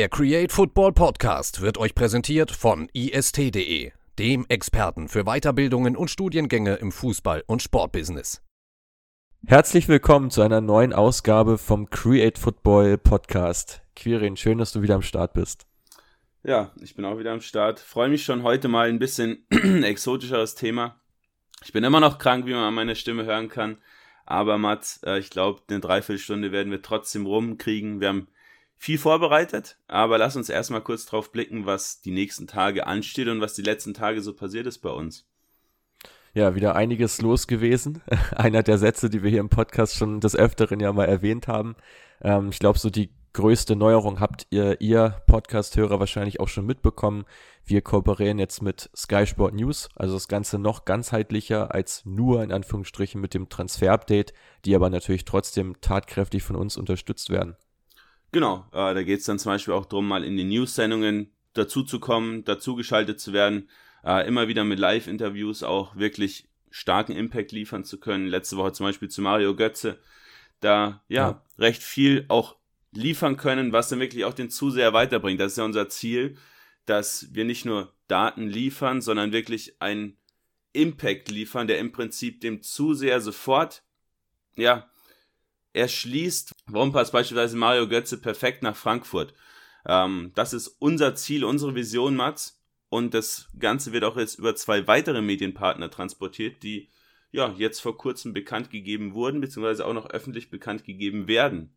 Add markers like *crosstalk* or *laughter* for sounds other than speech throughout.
Der Create Football Podcast wird euch präsentiert von ist.de, dem Experten für Weiterbildungen und Studiengänge im Fußball- und Sportbusiness. Herzlich willkommen zu einer neuen Ausgabe vom Create Football Podcast. Quirin, schön, dass du wieder am Start bist. Ja, ich bin auch wieder am Start. Freue mich schon heute mal ein bisschen *clears throat* exotischeres Thema. Ich bin immer noch krank, wie man an meiner Stimme hören kann. Aber Mats, äh, ich glaube, eine Dreiviertelstunde werden wir trotzdem rumkriegen. Wir haben viel vorbereitet, aber lass uns erstmal kurz drauf blicken, was die nächsten Tage ansteht und was die letzten Tage so passiert ist bei uns. Ja, wieder einiges los gewesen. *laughs* Einer der Sätze, die wir hier im Podcast schon des Öfteren ja mal erwähnt haben. Ähm, ich glaube, so die größte Neuerung habt ihr, ihr Podcast-Hörer wahrscheinlich auch schon mitbekommen. Wir kooperieren jetzt mit Sky Sport News, also das Ganze noch ganzheitlicher als nur in Anführungsstrichen mit dem Transfer-Update, die aber natürlich trotzdem tatkräftig von uns unterstützt werden. Genau, äh, da geht es dann zum Beispiel auch darum, mal in den News-Sendungen dazuzukommen, dazugeschaltet zu werden, äh, immer wieder mit Live-Interviews auch wirklich starken Impact liefern zu können. Letzte Woche zum Beispiel zu Mario Götze, da ja, ja. recht viel auch liefern können, was dann wirklich auch den Zuseher weiterbringt. Das ist ja unser Ziel, dass wir nicht nur Daten liefern, sondern wirklich einen Impact liefern, der im Prinzip dem Zuseher sofort ja erschließt, warum passt beispielsweise Mario Götze perfekt nach Frankfurt. Ähm, das ist unser Ziel, unsere Vision, Mats. Und das Ganze wird auch jetzt über zwei weitere Medienpartner transportiert, die ja jetzt vor kurzem bekannt gegeben wurden, beziehungsweise auch noch öffentlich bekannt gegeben werden.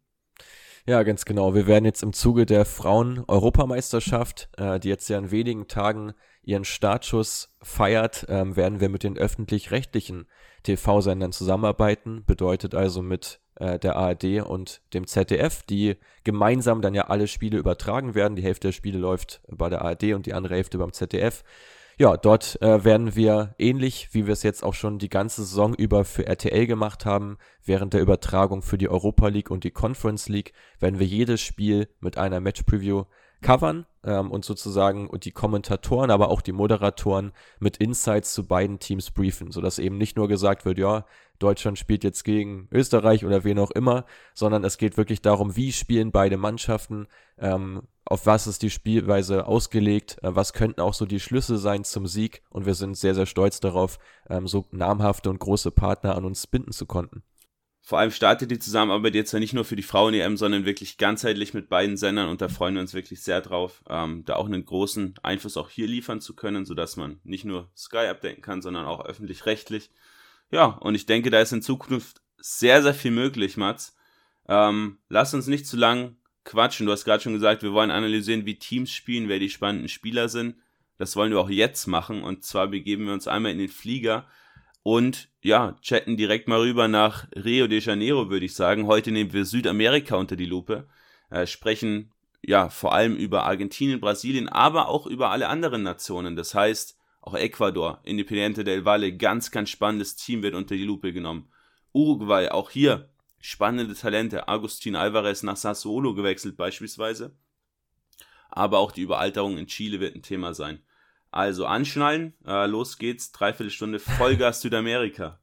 Ja, ganz genau. Wir werden jetzt im Zuge der Frauen-Europameisterschaft, äh, die jetzt ja in wenigen Tagen ihren Startschuss feiert, ähm, werden wir mit den öffentlich-rechtlichen TV-Sendern zusammenarbeiten. Bedeutet also mit äh, der ARD und dem ZDF, die gemeinsam dann ja alle Spiele übertragen werden. Die Hälfte der Spiele läuft bei der ARD und die andere Hälfte beim ZDF. Ja, dort äh, werden wir ähnlich, wie wir es jetzt auch schon die ganze Saison über für RTL gemacht haben, während der Übertragung für die Europa League und die Conference League, werden wir jedes Spiel mit einer Match Preview covern ähm, und sozusagen und die Kommentatoren, aber auch die Moderatoren mit Insights zu beiden Teams briefen, sodass eben nicht nur gesagt wird, ja, Deutschland spielt jetzt gegen Österreich oder wen auch immer, sondern es geht wirklich darum, wie spielen beide Mannschaften, ähm, auf was ist die Spielweise ausgelegt, äh, was könnten auch so die Schlüsse sein zum Sieg und wir sind sehr, sehr stolz darauf, ähm, so namhafte und große Partner an uns binden zu konnten. Vor allem startet die Zusammenarbeit jetzt ja nicht nur für die Frauen-EM, sondern wirklich ganzheitlich mit beiden Sendern und da freuen wir uns wirklich sehr drauf, ähm, da auch einen großen Einfluss auch hier liefern zu können, sodass man nicht nur Sky abdecken kann, sondern auch öffentlich-rechtlich. Ja, und ich denke, da ist in Zukunft sehr, sehr viel möglich, Mats. Ähm, lass uns nicht zu lang quatschen. Du hast gerade schon gesagt, wir wollen analysieren, wie Teams spielen, wer die spannenden Spieler sind. Das wollen wir auch jetzt machen und zwar begeben wir uns einmal in den Flieger und ja, chatten direkt mal rüber nach Rio de Janeiro, würde ich sagen. Heute nehmen wir Südamerika unter die Lupe, äh, sprechen ja vor allem über Argentinien, Brasilien, aber auch über alle anderen Nationen. Das heißt, auch Ecuador, Independiente del Valle, ganz, ganz spannendes Team wird unter die Lupe genommen. Uruguay, auch hier spannende Talente. Agustin Alvarez nach Sassuolo gewechselt beispielsweise. Aber auch die Überalterung in Chile wird ein Thema sein. Also anschnallen, äh, los geht's, dreiviertel Stunde Vollgas Südamerika.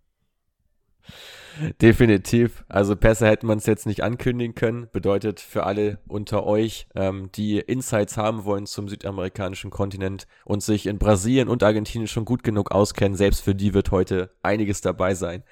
Definitiv. Also besser hätte man es jetzt nicht ankündigen können. Bedeutet für alle unter euch, ähm, die Insights haben wollen zum südamerikanischen Kontinent und sich in Brasilien und Argentinien schon gut genug auskennen, selbst für die wird heute einiges dabei sein.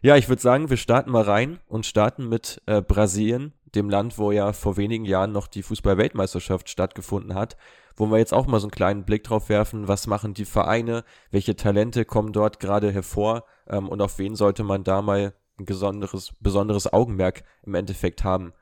Ja, ich würde sagen, wir starten mal rein und starten mit äh, Brasilien, dem Land, wo ja vor wenigen Jahren noch die Fußball-Weltmeisterschaft stattgefunden hat wo wir jetzt auch mal so einen kleinen Blick drauf werfen, was machen die Vereine, welche Talente kommen dort gerade hervor ähm, und auf wen sollte man da mal ein besonderes, besonderes Augenmerk im Endeffekt haben.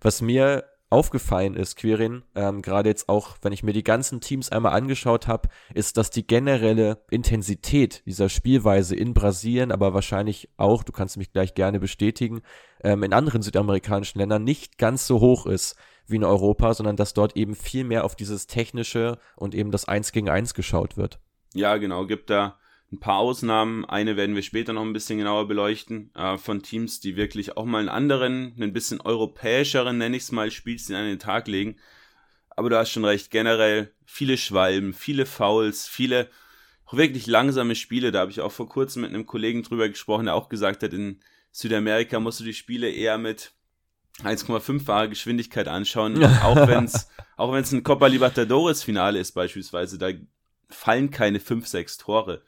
Was mir aufgefallen ist, Quirin, ähm, gerade jetzt auch, wenn ich mir die ganzen Teams einmal angeschaut habe, ist, dass die generelle Intensität dieser Spielweise in Brasilien, aber wahrscheinlich auch, du kannst mich gleich gerne bestätigen, ähm, in anderen südamerikanischen Ländern nicht ganz so hoch ist wie in Europa, sondern dass dort eben viel mehr auf dieses Technische und eben das Eins gegen Eins geschaut wird. Ja, genau, gibt da ein paar Ausnahmen. Eine werden wir später noch ein bisschen genauer beleuchten, äh, von Teams, die wirklich auch mal einen anderen, ein bisschen europäischeren, nenne ich es mal, Spielstil an den Tag legen. Aber du hast schon recht, generell viele Schwalben, viele Fouls, viele wirklich langsame Spiele. Da habe ich auch vor kurzem mit einem Kollegen drüber gesprochen, der auch gesagt hat, in Südamerika musst du die Spiele eher mit 1,5-fache Geschwindigkeit anschauen, *laughs* auch wenn es Auch wenn es ein Copa Libertadores Finale ist beispielsweise, da fallen keine 5, 6 Tore.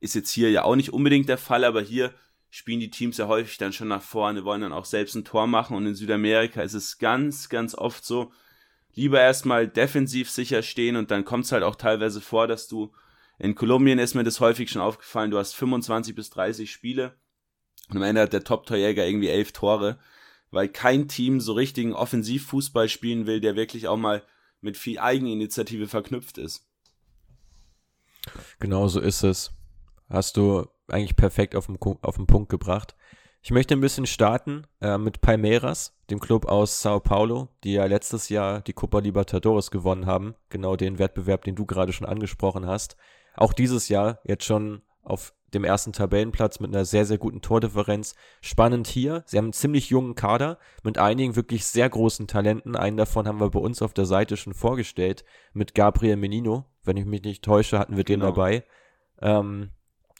Ist jetzt hier ja auch nicht unbedingt der Fall, aber hier spielen die Teams ja häufig dann schon nach vorne, wollen dann auch selbst ein Tor machen und in Südamerika ist es ganz, ganz oft so, lieber erstmal defensiv sicher stehen und dann kommt es halt auch teilweise vor, dass du in Kolumbien ist mir das häufig schon aufgefallen, du hast 25 bis 30 Spiele und am Ende hat der Top-Torjäger irgendwie elf Tore, weil kein Team so richtigen Offensivfußball spielen will, der wirklich auch mal mit viel Eigeninitiative verknüpft ist. Genau so ist es. Hast du eigentlich perfekt auf den, auf den Punkt gebracht. Ich möchte ein bisschen starten äh, mit Palmeiras, dem Club aus Sao Paulo, die ja letztes Jahr die Copa Libertadores gewonnen haben. Genau den Wettbewerb, den du gerade schon angesprochen hast. Auch dieses Jahr jetzt schon auf dem ersten Tabellenplatz mit einer sehr, sehr guten Tordifferenz. Spannend hier, sie haben einen ziemlich jungen Kader mit einigen wirklich sehr großen Talenten. Einen davon haben wir bei uns auf der Seite schon vorgestellt, mit Gabriel Menino. Wenn ich mich nicht täusche, hatten wir genau. den dabei. Ähm,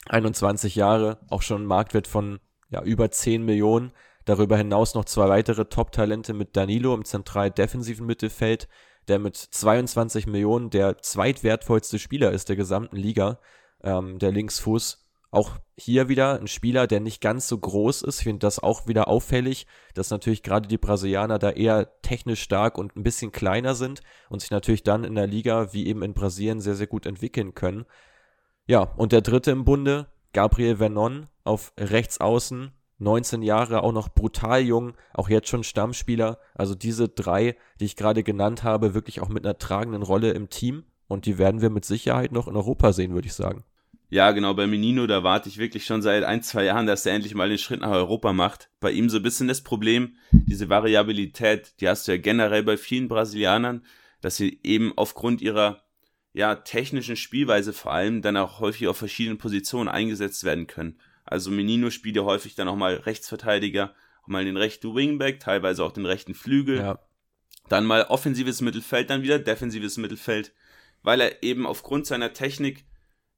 21 Jahre, auch schon ein Marktwert von ja, über 10 Millionen. Darüber hinaus noch zwei weitere Top-Talente mit Danilo im zentral-defensiven Mittelfeld, der mit 22 Millionen der zweitwertvollste Spieler ist der gesamten Liga, ähm, der Linksfuß. Auch hier wieder ein Spieler, der nicht ganz so groß ist. Ich finde das auch wieder auffällig, dass natürlich gerade die Brasilianer da eher technisch stark und ein bisschen kleiner sind und sich natürlich dann in der Liga wie eben in Brasilien sehr, sehr gut entwickeln können. Ja, und der dritte im Bunde, Gabriel Vernon auf rechts außen, 19 Jahre, auch noch brutal jung, auch jetzt schon Stammspieler. Also diese drei, die ich gerade genannt habe, wirklich auch mit einer tragenden Rolle im Team. Und die werden wir mit Sicherheit noch in Europa sehen, würde ich sagen. Ja, genau, bei Menino, da warte ich wirklich schon seit ein, zwei Jahren, dass er endlich mal den Schritt nach Europa macht. Bei ihm so ein bisschen das Problem, diese Variabilität, die hast du ja generell bei vielen Brasilianern, dass sie eben aufgrund ihrer ja, technischen Spielweise vor allem dann auch häufig auf verschiedenen Positionen eingesetzt werden können. Also Menino spielt ja häufig dann auch mal Rechtsverteidiger, auch mal den rechten Wingback, teilweise auch den rechten Flügel. Ja. Dann mal offensives Mittelfeld, dann wieder defensives Mittelfeld, weil er eben aufgrund seiner Technik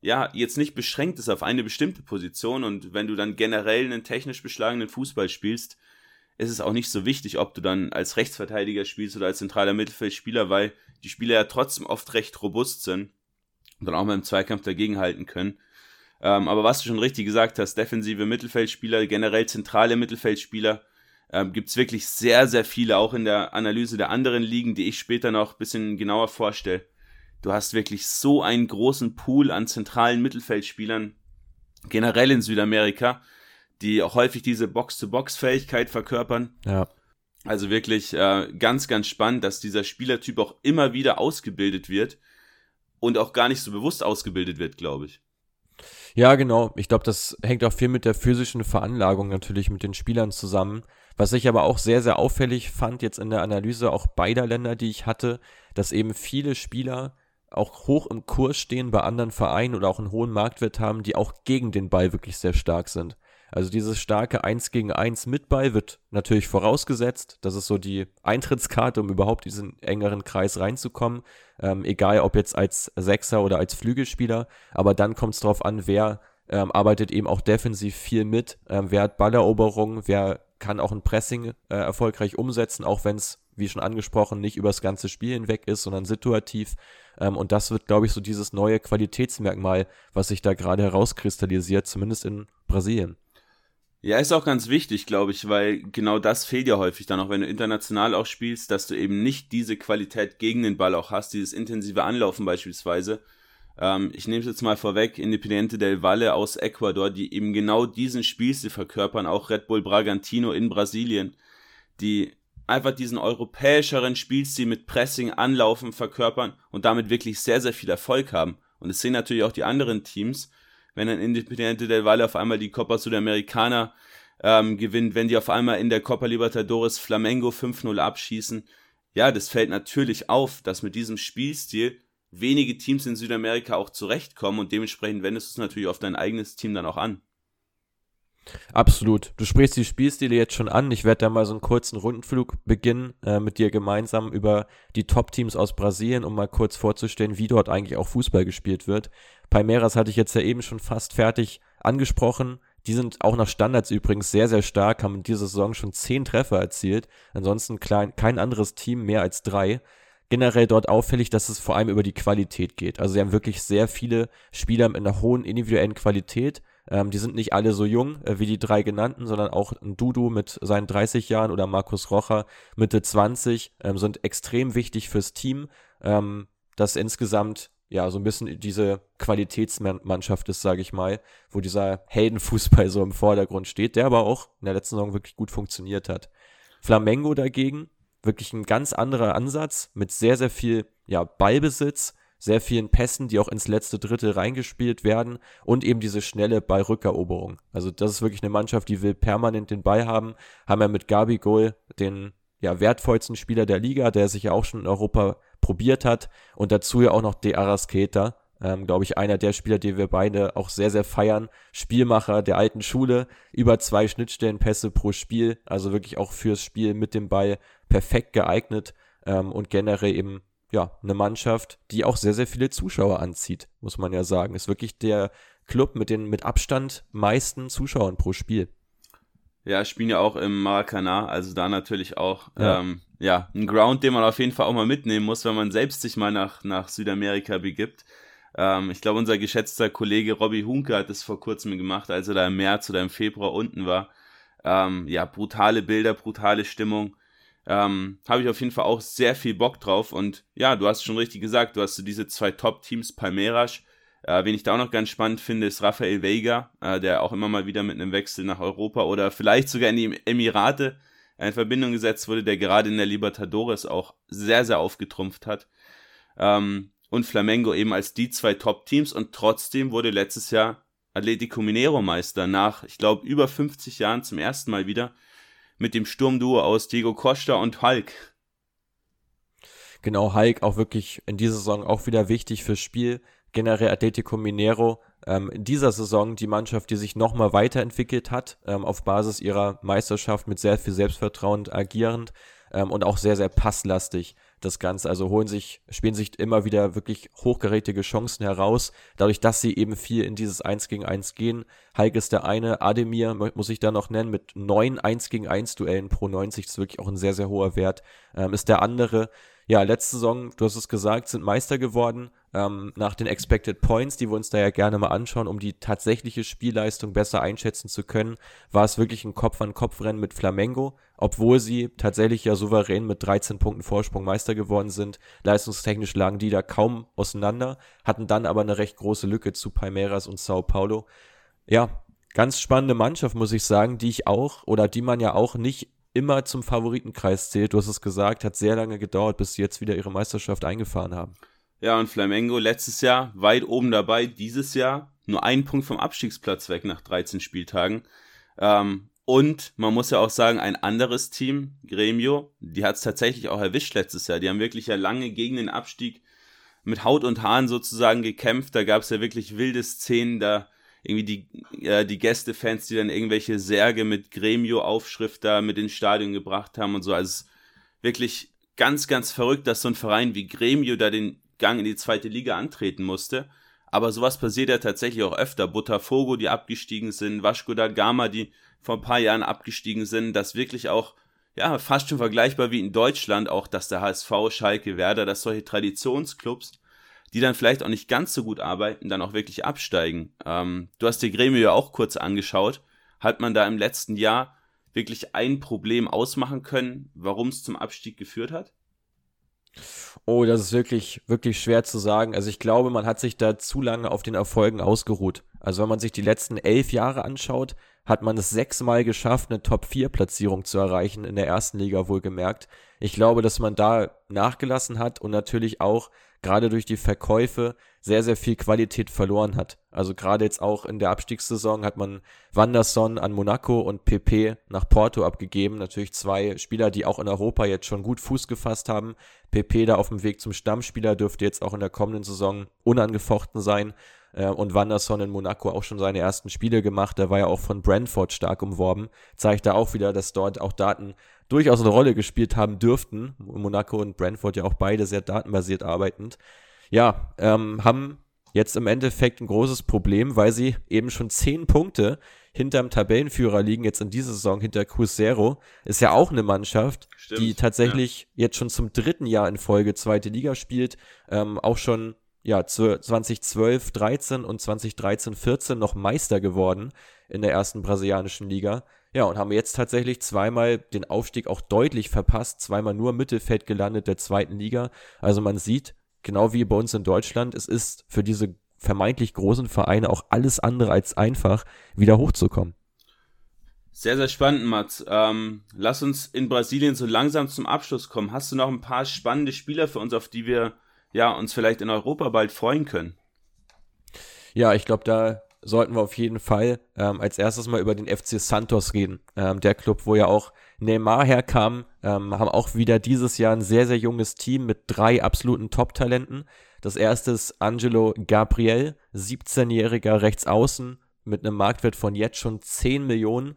ja jetzt nicht beschränkt ist auf eine bestimmte Position und wenn du dann generell einen technisch beschlagenen Fußball spielst, ist es auch nicht so wichtig, ob du dann als Rechtsverteidiger spielst oder als zentraler Mittelfeldspieler, weil die Spieler ja trotzdem oft recht robust sind und dann auch mal im Zweikampf dagegenhalten können. Ähm, aber was du schon richtig gesagt hast, defensive Mittelfeldspieler, generell zentrale Mittelfeldspieler, ähm, gibt es wirklich sehr, sehr viele, auch in der Analyse der anderen Ligen, die ich später noch ein bisschen genauer vorstelle. Du hast wirklich so einen großen Pool an zentralen Mittelfeldspielern, generell in Südamerika, die auch häufig diese Box-to-Box-Fähigkeit verkörpern. Ja. Also wirklich äh, ganz, ganz spannend, dass dieser Spielertyp auch immer wieder ausgebildet wird und auch gar nicht so bewusst ausgebildet wird, glaube ich. Ja, genau. Ich glaube, das hängt auch viel mit der physischen Veranlagung natürlich mit den Spielern zusammen. Was ich aber auch sehr, sehr auffällig fand jetzt in der Analyse auch beider Länder, die ich hatte, dass eben viele Spieler auch hoch im Kurs stehen bei anderen Vereinen oder auch einen hohen Marktwert haben, die auch gegen den Ball wirklich sehr stark sind. Also dieses starke 1 gegen 1 mit Ball wird natürlich vorausgesetzt. Das ist so die Eintrittskarte, um überhaupt diesen engeren Kreis reinzukommen. Ähm, egal ob jetzt als Sechser oder als Flügelspieler. Aber dann kommt es darauf an, wer ähm, arbeitet eben auch defensiv viel mit. Ähm, wer hat Balleroberungen, wer kann auch ein Pressing äh, erfolgreich umsetzen, auch wenn es, wie schon angesprochen, nicht übers ganze Spiel hinweg ist, sondern situativ. Ähm, und das wird, glaube ich, so dieses neue Qualitätsmerkmal, was sich da gerade herauskristallisiert, zumindest in Brasilien. Ja, ist auch ganz wichtig, glaube ich, weil genau das fehlt ja häufig dann auch, wenn du international auch spielst, dass du eben nicht diese Qualität gegen den Ball auch hast, dieses intensive Anlaufen beispielsweise. Ähm, ich nehme es jetzt mal vorweg, Independiente del Valle aus Ecuador, die eben genau diesen Spielstil verkörpern, auch Red Bull Bragantino in Brasilien, die einfach diesen europäischeren Spielstil mit Pressing, Anlaufen verkörpern und damit wirklich sehr, sehr viel Erfolg haben. Und es sehen natürlich auch die anderen Teams, wenn ein Independiente del Valle auf einmal die Copa Sudamericana ähm, gewinnt, wenn die auf einmal in der Copa Libertadores Flamengo 5-0 abschießen. Ja, das fällt natürlich auf, dass mit diesem Spielstil wenige Teams in Südamerika auch zurechtkommen und dementsprechend wendest du es natürlich auf dein eigenes Team dann auch an. Absolut. Du sprichst die Spielstile jetzt schon an. Ich werde da mal so einen kurzen Rundenflug beginnen äh, mit dir gemeinsam über die Top-Teams aus Brasilien, um mal kurz vorzustellen, wie dort eigentlich auch Fußball gespielt wird. Palmeiras hatte ich jetzt ja eben schon fast fertig angesprochen. Die sind auch nach Standards übrigens sehr, sehr stark, haben in dieser Saison schon zehn Treffer erzielt. Ansonsten klein, kein anderes Team mehr als drei. Generell dort auffällig, dass es vor allem über die Qualität geht. Also sie haben wirklich sehr viele Spieler mit einer hohen individuellen Qualität. Ähm, die sind nicht alle so jung äh, wie die drei genannten, sondern auch ein Dudu mit seinen 30 Jahren oder Markus Rocher Mitte 20 ähm, sind extrem wichtig fürs Team, ähm, das insgesamt ja so ein bisschen diese Qualitätsmannschaft ist, sage ich mal, wo dieser Heldenfußball so im Vordergrund steht, der aber auch in der letzten Saison wirklich gut funktioniert hat. Flamengo dagegen wirklich ein ganz anderer Ansatz mit sehr, sehr viel ja, Ballbesitz, sehr vielen Pässen, die auch ins letzte Drittel reingespielt werden und eben diese schnelle Ballrückeroberung. Also das ist wirklich eine Mannschaft, die will permanent den Ball haben. Haben ja mit Gabi Goal den ja, wertvollsten Spieler der Liga, der sich ja auch schon in Europa probiert hat und dazu ja auch noch De Arasqueta, ähm, glaube ich, einer der Spieler, die wir beide auch sehr, sehr feiern. Spielmacher der alten Schule, über zwei Schnittstellenpässe pro Spiel, also wirklich auch fürs Spiel mit dem Ball perfekt geeignet ähm, und generell eben ja eine Mannschaft, die auch sehr, sehr viele Zuschauer anzieht, muss man ja sagen. Ist wirklich der Club mit den mit Abstand meisten Zuschauern pro Spiel. Ja, spielen ja auch im Maracanã, also da natürlich auch ja. Ähm, ja, ein Ground, den man auf jeden Fall auch mal mitnehmen muss, wenn man selbst sich mal nach, nach Südamerika begibt. Ähm, ich glaube, unser geschätzter Kollege Robbie Hunke hat es vor kurzem gemacht, als er da im März oder im Februar unten war. Ähm, ja, brutale Bilder, brutale Stimmung. Ähm, Habe ich auf jeden Fall auch sehr viel Bock drauf. Und ja, du hast schon richtig gesagt, du hast so diese zwei Top-Teams, Palmeiras. Äh, wen ich da auch noch ganz spannend finde, ist Rafael Veiga, äh, der auch immer mal wieder mit einem Wechsel nach Europa oder vielleicht sogar in die Emirate in Verbindung gesetzt wurde, der gerade in der Libertadores auch sehr, sehr aufgetrumpft hat. Ähm, und Flamengo eben als die zwei Top-Teams und trotzdem wurde letztes Jahr Atletico Mineiro Meister nach, ich glaube, über 50 Jahren zum ersten Mal wieder mit dem Sturmduo aus Diego Costa und Hulk. Genau, Hulk auch wirklich in dieser Saison auch wieder wichtig fürs Spiel. Generell Atletico Mineiro ähm, in dieser Saison die Mannschaft, die sich nochmal weiterentwickelt hat, ähm, auf Basis ihrer Meisterschaft mit sehr viel Selbstvertrauen agierend ähm, und auch sehr, sehr passlastig das Ganze. Also holen sich, spielen sich immer wieder wirklich hochgerätige Chancen heraus, dadurch, dass sie eben viel in dieses 1 gegen 1 gehen. Heike ist der eine, Ademir muss ich da noch nennen, mit neun 1 gegen 1 Duellen pro 90, das ist wirklich auch ein sehr, sehr hoher Wert, ähm, ist der andere. Ja, letzte Saison, du hast es gesagt, sind Meister geworden, ähm, nach den Expected Points, die wir uns da ja gerne mal anschauen, um die tatsächliche Spielleistung besser einschätzen zu können, war es wirklich ein Kopf-an-Kopf-Rennen mit Flamengo, obwohl sie tatsächlich ja souverän mit 13 Punkten Vorsprung Meister geworden sind. Leistungstechnisch lagen die da kaum auseinander, hatten dann aber eine recht große Lücke zu Palmeiras und Sao Paulo. Ja, ganz spannende Mannschaft, muss ich sagen, die ich auch oder die man ja auch nicht immer zum Favoritenkreis zählt. Du hast es gesagt, hat sehr lange gedauert, bis sie jetzt wieder ihre Meisterschaft eingefahren haben. Ja, und Flamengo letztes Jahr weit oben dabei, dieses Jahr nur einen Punkt vom Abstiegsplatz weg nach 13 Spieltagen. Ähm, und man muss ja auch sagen, ein anderes Team, Gremio, die hat es tatsächlich auch erwischt letztes Jahr. Die haben wirklich ja lange gegen den Abstieg mit Haut und Haaren sozusagen gekämpft. Da gab es ja wirklich wilde Szenen, da irgendwie die, äh, die Gästefans, die dann irgendwelche Särge mit Gremio-Aufschrift da mit ins Stadion gebracht haben und so. Also wirklich ganz, ganz verrückt, dass so ein Verein wie Gremio da den Gang in die zweite Liga antreten musste. Aber sowas passiert ja tatsächlich auch öfter. Botafogo, die abgestiegen sind, Vasco da Gama, die vor ein paar Jahren abgestiegen sind, das wirklich auch, ja, fast schon vergleichbar wie in Deutschland, auch dass der HSV, Schalke, Werder, dass solche Traditionsclubs, die dann vielleicht auch nicht ganz so gut arbeiten, dann auch wirklich absteigen. Ähm, du hast dir Gremio ja auch kurz angeschaut. Hat man da im letzten Jahr wirklich ein Problem ausmachen können, warum es zum Abstieg geführt hat? Oh, das ist wirklich, wirklich schwer zu sagen. Also ich glaube, man hat sich da zu lange auf den Erfolgen ausgeruht. Also wenn man sich die letzten elf Jahre anschaut, hat man es sechsmal geschafft, eine Top-4-Platzierung zu erreichen, in der ersten Liga wohlgemerkt. Ich glaube, dass man da nachgelassen hat und natürlich auch gerade durch die Verkäufe sehr, sehr viel Qualität verloren hat. Also gerade jetzt auch in der Abstiegssaison hat man Wanderson an Monaco und PP nach Porto abgegeben. Natürlich zwei Spieler, die auch in Europa jetzt schon gut Fuß gefasst haben. PP da auf dem Weg zum Stammspieler dürfte jetzt auch in der kommenden Saison unangefochten sein. Äh, und Wanderson in Monaco auch schon seine ersten Spiele gemacht. Der war ja auch von Brentford stark umworben. Zeigt da auch wieder, dass dort auch Daten durchaus eine Rolle gespielt haben dürften. Monaco und Brentford ja auch beide sehr datenbasiert arbeitend. Ja, ähm, haben jetzt im Endeffekt ein großes Problem, weil sie eben schon zehn Punkte hinterm Tabellenführer liegen, jetzt in dieser Saison hinter Cruzeiro. Ist ja auch eine Mannschaft, Stimmt, die tatsächlich ja. jetzt schon zum dritten Jahr in Folge zweite Liga spielt, ähm, auch schon ja, 2012, 13 und 2013, 14 noch Meister geworden in der ersten brasilianischen Liga. Ja, und haben jetzt tatsächlich zweimal den Aufstieg auch deutlich verpasst, zweimal nur Mittelfeld gelandet der zweiten Liga. Also man sieht, genau wie bei uns in Deutschland, es ist für diese vermeintlich großen Vereine auch alles andere als einfach, wieder hochzukommen. Sehr, sehr spannend, Mats. Ähm, lass uns in Brasilien so langsam zum Abschluss kommen. Hast du noch ein paar spannende Spieler für uns, auf die wir ja, uns vielleicht in Europa bald freuen können? Ja, ich glaube, da sollten wir auf jeden Fall ähm, als erstes mal über den FC Santos reden. Ähm, der Club, wo ja auch Neymar herkam, ähm, haben auch wieder dieses Jahr ein sehr, sehr junges Team mit drei absoluten Top-Talenten. Das erste ist Angelo Gabriel, 17-jähriger Rechtsaußen mit einem Marktwert von jetzt schon 10 Millionen.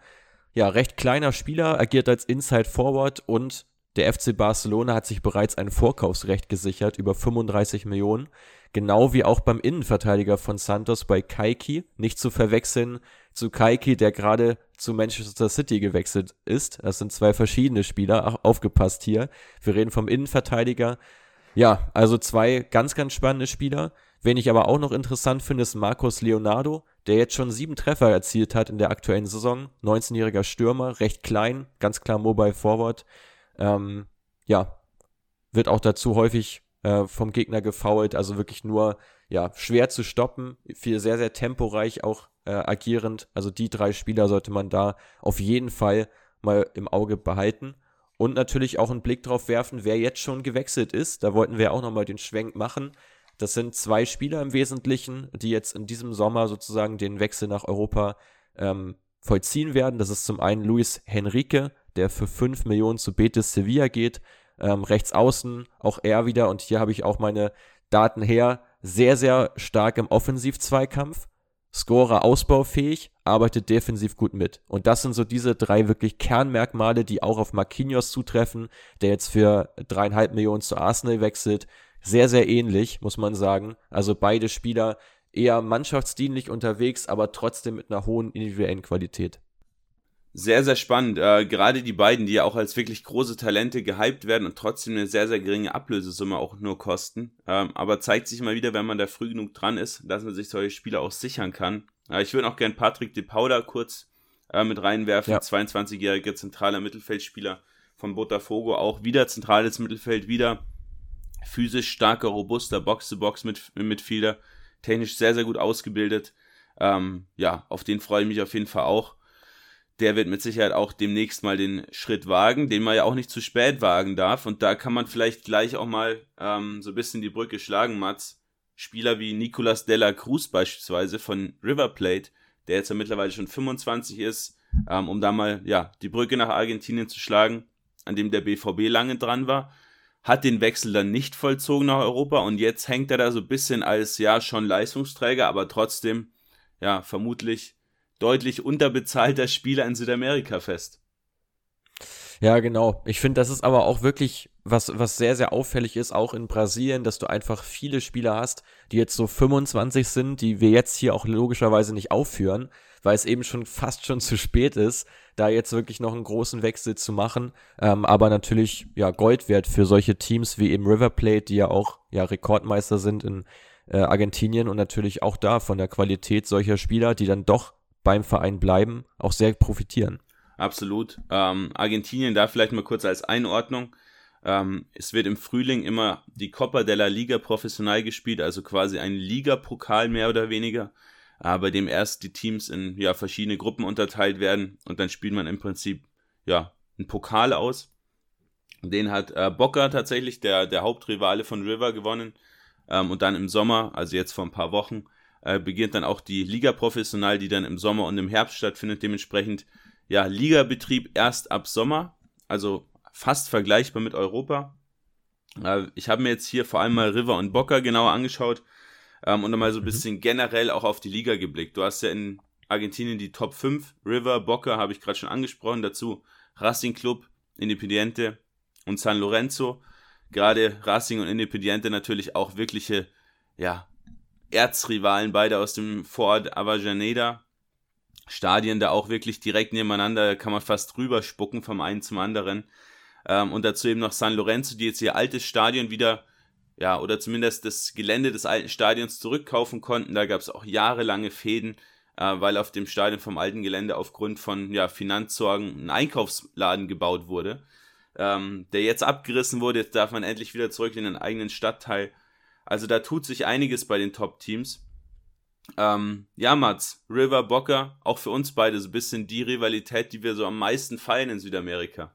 Ja, recht kleiner Spieler, agiert als Inside Forward und der FC Barcelona hat sich bereits ein Vorkaufsrecht gesichert über 35 Millionen. Genau wie auch beim Innenverteidiger von Santos bei Kaiki. Nicht zu verwechseln zu Kaiki, der gerade zu Manchester City gewechselt ist. Das sind zwei verschiedene Spieler. Ach, aufgepasst hier. Wir reden vom Innenverteidiger. Ja, also zwei ganz, ganz spannende Spieler. Wen ich aber auch noch interessant finde, ist Marcos Leonardo, der jetzt schon sieben Treffer erzielt hat in der aktuellen Saison. 19-jähriger Stürmer, recht klein, ganz klar Mobile Forward. Ähm, ja, wird auch dazu häufig äh, vom Gegner gefoult, also wirklich nur ja schwer zu stoppen, viel sehr sehr temporeich auch äh, agierend. Also die drei Spieler sollte man da auf jeden Fall mal im Auge behalten und natürlich auch einen Blick drauf werfen, wer jetzt schon gewechselt ist. Da wollten wir auch noch mal den Schwenk machen. Das sind zwei Spieler im Wesentlichen, die jetzt in diesem Sommer sozusagen den Wechsel nach Europa ähm, vollziehen werden. Das ist zum einen Luis Henrique, der für 5 Millionen zu Betis Sevilla geht. Ähm, rechts außen auch er wieder, und hier habe ich auch meine Daten her, sehr, sehr stark im Offensiv-Zweikampf. Scorer ausbaufähig, arbeitet defensiv gut mit. Und das sind so diese drei wirklich Kernmerkmale, die auch auf Marquinhos zutreffen, der jetzt für dreieinhalb Millionen zu Arsenal wechselt. Sehr, sehr ähnlich, muss man sagen. Also beide Spieler eher mannschaftsdienlich unterwegs, aber trotzdem mit einer hohen individuellen Qualität. Sehr, sehr spannend. Äh, gerade die beiden, die ja auch als wirklich große Talente gehypt werden und trotzdem eine sehr, sehr geringe Ablösesumme auch nur kosten. Ähm, aber zeigt sich mal wieder, wenn man da früh genug dran ist, dass man sich solche Spieler auch sichern kann. Äh, ich würde auch gern Patrick de Pauda kurz äh, mit reinwerfen. Ja. 22-jähriger zentraler Mittelfeldspieler von Botafogo. Auch wieder zentrales Mittelfeld, wieder physisch starker, robuster Box-to-Box-Midfielder. Technisch sehr, sehr gut ausgebildet. Ähm, ja, auf den freue ich mich auf jeden Fall auch der wird mit Sicherheit auch demnächst mal den Schritt wagen, den man ja auch nicht zu spät wagen darf. Und da kann man vielleicht gleich auch mal ähm, so ein bisschen die Brücke schlagen, Mats. Spieler wie Nicolas Della Cruz beispielsweise von River Plate, der jetzt ja mittlerweile schon 25 ist, ähm, um da mal ja die Brücke nach Argentinien zu schlagen, an dem der BVB lange dran war, hat den Wechsel dann nicht vollzogen nach Europa und jetzt hängt er da so ein bisschen als ja schon Leistungsträger, aber trotzdem ja vermutlich deutlich unterbezahlter Spieler in Südamerika fest. Ja, genau. Ich finde, das ist aber auch wirklich was, was sehr, sehr auffällig ist, auch in Brasilien, dass du einfach viele Spieler hast, die jetzt so 25 sind, die wir jetzt hier auch logischerweise nicht aufführen, weil es eben schon fast schon zu spät ist, da jetzt wirklich noch einen großen Wechsel zu machen. Ähm, aber natürlich, ja, Gold wert für solche Teams wie eben River Plate, die ja auch, ja, Rekordmeister sind in äh, Argentinien und natürlich auch da von der Qualität solcher Spieler, die dann doch beim Verein bleiben, auch sehr profitieren. Absolut. Ähm, Argentinien da vielleicht mal kurz als Einordnung. Ähm, es wird im Frühling immer die Copa della Liga professionell gespielt, also quasi ein Ligapokal mehr oder weniger, äh, bei dem erst die Teams in ja, verschiedene Gruppen unterteilt werden und dann spielt man im Prinzip ja einen Pokal aus. Den hat äh, Boca tatsächlich, der, der Hauptrivale von River, gewonnen. Ähm, und dann im Sommer, also jetzt vor ein paar Wochen, äh, beginnt dann auch die Liga Professional, die dann im Sommer und im Herbst stattfindet. Dementsprechend, ja, Ligabetrieb erst ab Sommer, also fast vergleichbar mit Europa. Äh, ich habe mir jetzt hier vor allem mal River und Boca genauer angeschaut ähm, und nochmal so ein mhm. bisschen generell auch auf die Liga geblickt. Du hast ja in Argentinien die Top 5, River, Boca habe ich gerade schon angesprochen, dazu Racing Club, Independiente und San Lorenzo. Gerade Racing und Independiente natürlich auch wirkliche, ja, Erzrivalen, beide aus dem Vorort Avellaneda. Stadien da auch wirklich direkt nebeneinander, kann man fast drüber spucken vom einen zum anderen. Ähm, und dazu eben noch San Lorenzo, die jetzt ihr altes Stadion wieder, ja, oder zumindest das Gelände des alten Stadions zurückkaufen konnten. Da gab es auch jahrelange Fäden, äh, weil auf dem Stadion vom alten Gelände aufgrund von ja, Finanzsorgen ein Einkaufsladen gebaut wurde, ähm, der jetzt abgerissen wurde. Jetzt darf man endlich wieder zurück in den eigenen Stadtteil. Also da tut sich einiges bei den Top-Teams. Ähm, ja, Mats, River Bocker, auch für uns beide so ein bisschen die Rivalität, die wir so am meisten feiern in Südamerika.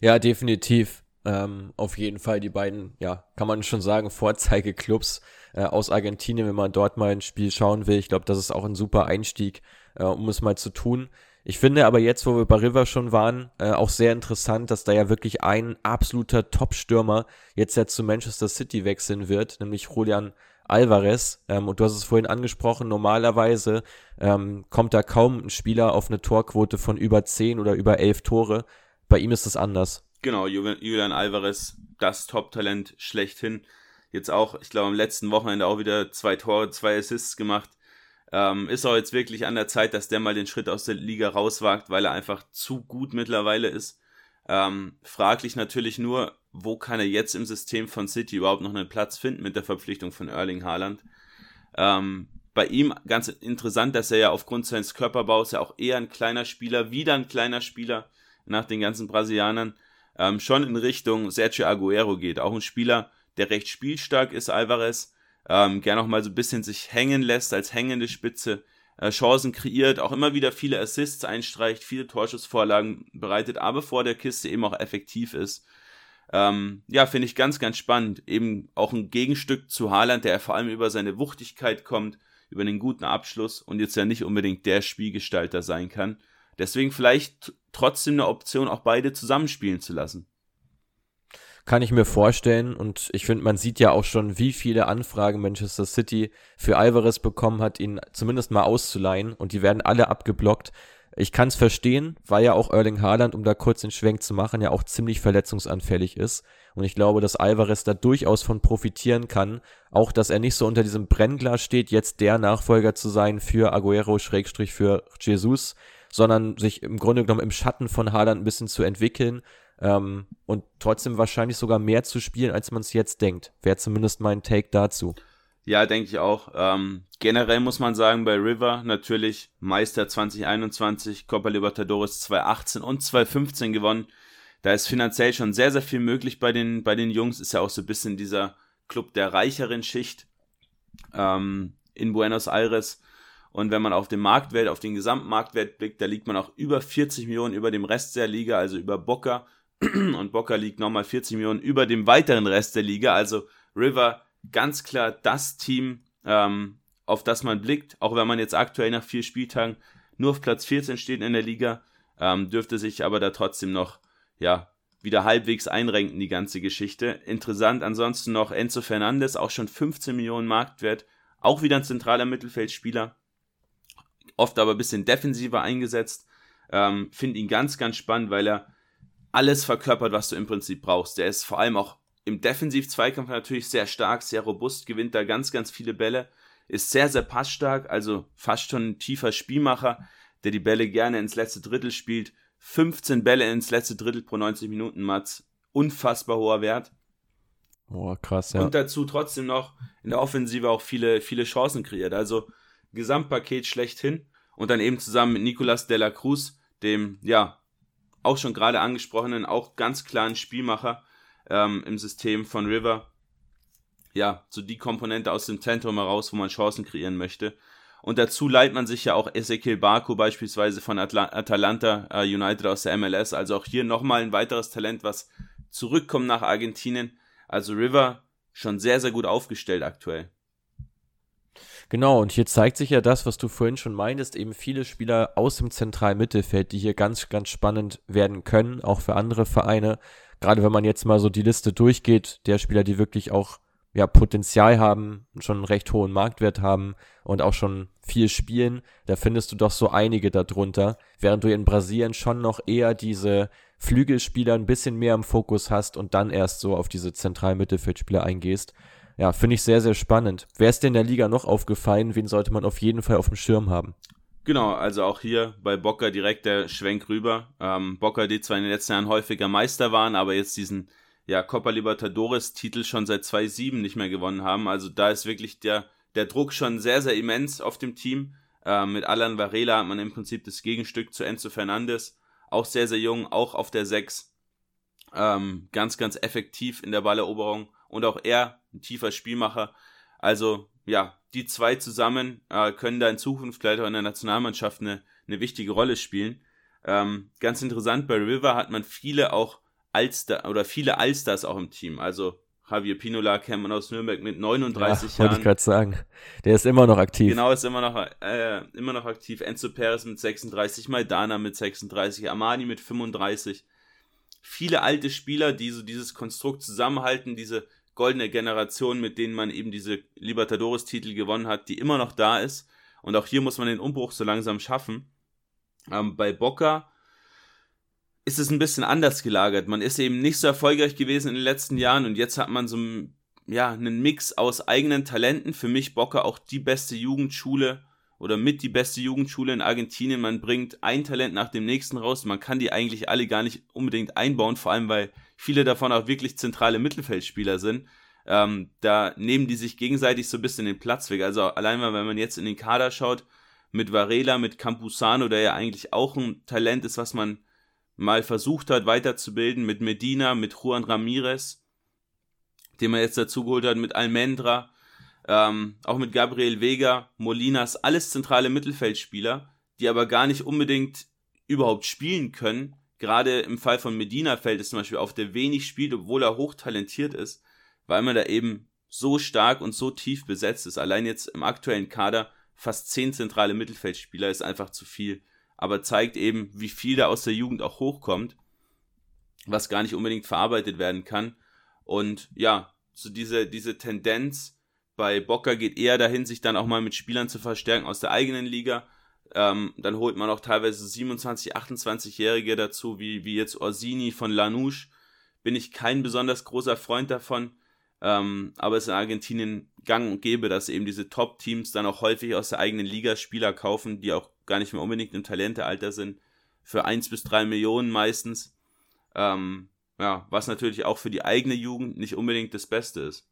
Ja, definitiv. Ähm, auf jeden Fall die beiden, ja, kann man schon sagen, Vorzeigeklubs äh, aus Argentinien, wenn man dort mal ein Spiel schauen will. Ich glaube, das ist auch ein super Einstieg, äh, um es mal zu tun. Ich finde aber jetzt, wo wir bei River schon waren, äh, auch sehr interessant, dass da ja wirklich ein absoluter Top-Stürmer jetzt ja zu Manchester City wechseln wird, nämlich Julian Alvarez. Ähm, und du hast es vorhin angesprochen, normalerweise ähm, kommt da kaum ein Spieler auf eine Torquote von über 10 oder über 11 Tore. Bei ihm ist es anders. Genau, Julian Alvarez, das Top-Talent schlechthin. Jetzt auch, ich glaube, am letzten Wochenende auch wieder zwei Tore, zwei Assists gemacht. Ähm, ist auch jetzt wirklich an der Zeit, dass der mal den Schritt aus der Liga rauswagt, weil er einfach zu gut mittlerweile ist. Ähm, fraglich natürlich nur, wo kann er jetzt im System von City überhaupt noch einen Platz finden mit der Verpflichtung von Erling Haaland. Ähm, bei ihm ganz interessant, dass er ja aufgrund seines Körperbaus ja auch eher ein kleiner Spieler, wieder ein kleiner Spieler nach den ganzen Brasilianern, ähm, schon in Richtung Sergio Aguero geht. Auch ein Spieler, der recht spielstark ist, Alvarez, ähm, gern auch mal so ein bisschen sich hängen lässt als hängende Spitze, äh, Chancen kreiert, auch immer wieder viele Assists einstreicht, viele Torschussvorlagen bereitet, aber vor der Kiste eben auch effektiv ist. Ähm, ja, finde ich ganz, ganz spannend. Eben auch ein Gegenstück zu Haaland, der vor allem über seine Wuchtigkeit kommt, über einen guten Abschluss und jetzt ja nicht unbedingt der Spielgestalter sein kann. Deswegen vielleicht trotzdem eine Option, auch beide zusammenspielen zu lassen. Kann ich mir vorstellen und ich finde, man sieht ja auch schon, wie viele Anfragen Manchester City für Alvarez bekommen hat, ihn zumindest mal auszuleihen und die werden alle abgeblockt. Ich kann es verstehen, weil ja auch Erling Haaland, um da kurz den Schwenk zu machen, ja auch ziemlich verletzungsanfällig ist. Und ich glaube, dass Alvarez da durchaus von profitieren kann. Auch, dass er nicht so unter diesem Brennglas steht, jetzt der Nachfolger zu sein für Aguero Schrägstrich für Jesus, sondern sich im Grunde genommen im Schatten von Haaland ein bisschen zu entwickeln ähm, und trotzdem wahrscheinlich sogar mehr zu spielen, als man es jetzt denkt. Wäre zumindest mein Take dazu. Ja, denke ich auch. Ähm, generell muss man sagen, bei River natürlich Meister 2021, Copa Libertadores 2018 und 2015 gewonnen. Da ist finanziell schon sehr, sehr viel möglich bei den, bei den Jungs. Ist ja auch so ein bisschen dieser Club der reicheren Schicht ähm, in Buenos Aires. Und wenn man auf den Marktwert, auf den Gesamtmarktwert blickt, da liegt man auch über 40 Millionen über dem Rest der Liga, also über Boca. Und Boca liegt nochmal 40 Millionen über dem weiteren Rest der Liga. Also River ganz klar das Team, ähm, auf das man blickt, auch wenn man jetzt aktuell nach vier Spieltagen nur auf Platz 14 steht in der Liga, ähm, dürfte sich aber da trotzdem noch, ja, wieder halbwegs einrenken, die ganze Geschichte. Interessant ansonsten noch Enzo Fernandes, auch schon 15 Millionen Marktwert, auch wieder ein zentraler Mittelfeldspieler, oft aber ein bisschen defensiver eingesetzt. Ähm, Finde ihn ganz, ganz spannend, weil er alles verkörpert, was du im Prinzip brauchst. Der ist vor allem auch im Defensiv-Zweikampf natürlich sehr stark, sehr robust, gewinnt da ganz, ganz viele Bälle, ist sehr, sehr passstark, also fast schon ein tiefer Spielmacher, der die Bälle gerne ins letzte Drittel spielt. 15 Bälle ins letzte Drittel pro 90 Minuten, Mats. Unfassbar hoher Wert. Boah, krass, ja. Und dazu trotzdem noch in der Offensive auch viele, viele Chancen kreiert. Also Gesamtpaket schlechthin. Und dann eben zusammen mit Nicolas de la Cruz, dem, ja, auch schon gerade angesprochenen, auch ganz klaren Spielmacher, ähm, im System von River. Ja, so die Komponente aus dem Zentrum heraus, wo man Chancen kreieren möchte. Und dazu leiht man sich ja auch Ezekiel Baku beispielsweise von Atla Atalanta äh, United aus der MLS. Also auch hier nochmal ein weiteres Talent, was zurückkommt nach Argentinien. Also River schon sehr, sehr gut aufgestellt aktuell. Genau, und hier zeigt sich ja das, was du vorhin schon meintest, eben viele Spieler aus dem zentralen Mittelfeld, die hier ganz, ganz spannend werden können, auch für andere Vereine gerade wenn man jetzt mal so die Liste durchgeht, der Spieler, die wirklich auch ja, Potenzial haben, schon einen recht hohen Marktwert haben und auch schon viel spielen, da findest du doch so einige darunter, während du in Brasilien schon noch eher diese Flügelspieler ein bisschen mehr im Fokus hast und dann erst so auf diese zentralen Mittelfeldspieler eingehst. Ja, finde ich sehr, sehr spannend. Wer ist denn in der Liga noch aufgefallen? Wen sollte man auf jeden Fall auf dem Schirm haben? Genau, also auch hier bei Boca direkt der Schwenk rüber. Ähm, Boca, die zwar in den letzten Jahren häufiger Meister waren, aber jetzt diesen ja, Copa Libertadores Titel schon seit 2007 nicht mehr gewonnen haben. Also da ist wirklich der, der Druck schon sehr, sehr immens auf dem Team. Äh, mit Alan Varela hat man im Prinzip das Gegenstück zu Enzo Fernandes. Auch sehr, sehr jung, auch auf der 6. Ähm, ganz, ganz effektiv in der Balleroberung. Und auch er, ein tiefer Spielmacher. Also, ja, die zwei zusammen äh, können da in Zukunft vielleicht auch in der Nationalmannschaft eine, eine wichtige Rolle spielen. Ähm, ganz interessant, bei River hat man viele auch Alster oder viele Alsters auch im Team. Also Javier Pinola kennt man aus Nürnberg mit 39 ja, Jahren. Wollte ich gerade sagen. Der ist immer noch aktiv. Genau, ist immer noch, äh, immer noch aktiv. Enzo Perez mit 36, Maidana mit 36, Amani mit 35. Viele alte Spieler, die so dieses Konstrukt zusammenhalten, diese goldene Generation, mit denen man eben diese Libertadores-Titel gewonnen hat, die immer noch da ist. Und auch hier muss man den Umbruch so langsam schaffen. Ähm, bei Boca ist es ein bisschen anders gelagert. Man ist eben nicht so erfolgreich gewesen in den letzten Jahren und jetzt hat man so ja, einen Mix aus eigenen Talenten. Für mich Bocker auch die beste Jugendschule oder mit die beste Jugendschule in Argentinien. Man bringt ein Talent nach dem nächsten raus. Man kann die eigentlich alle gar nicht unbedingt einbauen, vor allem weil viele davon auch wirklich zentrale Mittelfeldspieler sind. Ähm, da nehmen die sich gegenseitig so ein bisschen den Platz weg. Also allein mal, wenn man jetzt in den Kader schaut, mit Varela, mit Campusano, der ja eigentlich auch ein Talent ist, was man mal versucht hat weiterzubilden mit Medina, mit Juan Ramirez, den man jetzt dazu geholt hat, mit Almendra, ähm, auch mit Gabriel Vega, Molinas, alles zentrale Mittelfeldspieler, die aber gar nicht unbedingt überhaupt spielen können. Gerade im Fall von Medina fällt es zum Beispiel auf, der wenig spielt, obwohl er hochtalentiert ist, weil man da eben so stark und so tief besetzt ist. Allein jetzt im aktuellen Kader fast zehn zentrale Mittelfeldspieler ist einfach zu viel aber zeigt eben, wie viel da aus der Jugend auch hochkommt, was gar nicht unbedingt verarbeitet werden kann. Und ja, so diese, diese Tendenz bei Bocker geht eher dahin, sich dann auch mal mit Spielern zu verstärken aus der eigenen Liga. Ähm, dann holt man auch teilweise 27, 28-Jährige dazu, wie, wie jetzt Orsini von Lanouche. Bin ich kein besonders großer Freund davon. Ähm, aber es ist in Argentinien gang und gäbe, dass eben diese Top-Teams dann auch häufig aus der eigenen Liga Spieler kaufen, die auch gar nicht mehr unbedingt im Talentealter sind, für 1 bis 3 Millionen meistens. Ähm, ja, was natürlich auch für die eigene Jugend nicht unbedingt das Beste ist.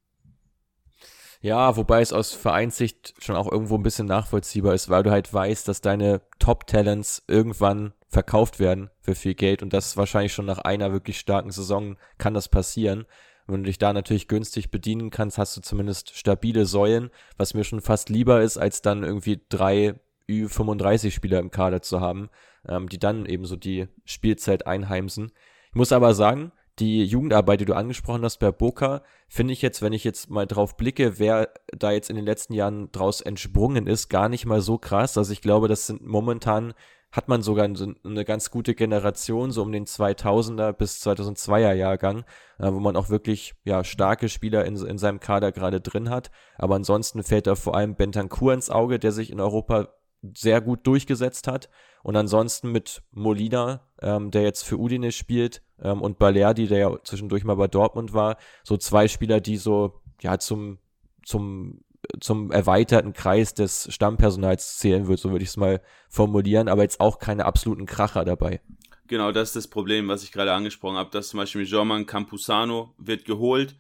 Ja, wobei es aus Vereinssicht schon auch irgendwo ein bisschen nachvollziehbar ist, weil du halt weißt, dass deine Top-Talents irgendwann verkauft werden für viel Geld und das wahrscheinlich schon nach einer wirklich starken Saison kann das passieren. Wenn du dich da natürlich günstig bedienen kannst, hast du zumindest stabile Säulen, was mir schon fast lieber ist, als dann irgendwie drei Ü35-Spieler im Kader zu haben, ähm, die dann eben so die Spielzeit einheimsen. Ich muss aber sagen, die Jugendarbeit, die du angesprochen hast bei Boca, finde ich jetzt, wenn ich jetzt mal drauf blicke, wer da jetzt in den letzten Jahren draus entsprungen ist, gar nicht mal so krass. Also ich glaube, das sind momentan hat man sogar eine ganz gute Generation, so um den 2000er bis 2002er Jahrgang, äh, wo man auch wirklich ja, starke Spieler in, in seinem Kader gerade drin hat. Aber ansonsten fällt da vor allem Bentancur ins Auge, der sich in Europa sehr gut durchgesetzt hat. Und ansonsten mit Molina, ähm, der jetzt für Udine spielt, ähm, und Balerdi, der ja zwischendurch mal bei Dortmund war, so zwei Spieler, die so ja zum zum zum erweiterten Kreis des Stammpersonals zählen wird, so würde ich es mal formulieren, aber jetzt auch keine absoluten Kracher dabei. Genau, das ist das Problem, was ich gerade angesprochen habe, dass zum Beispiel Jorman Campusano wird geholt,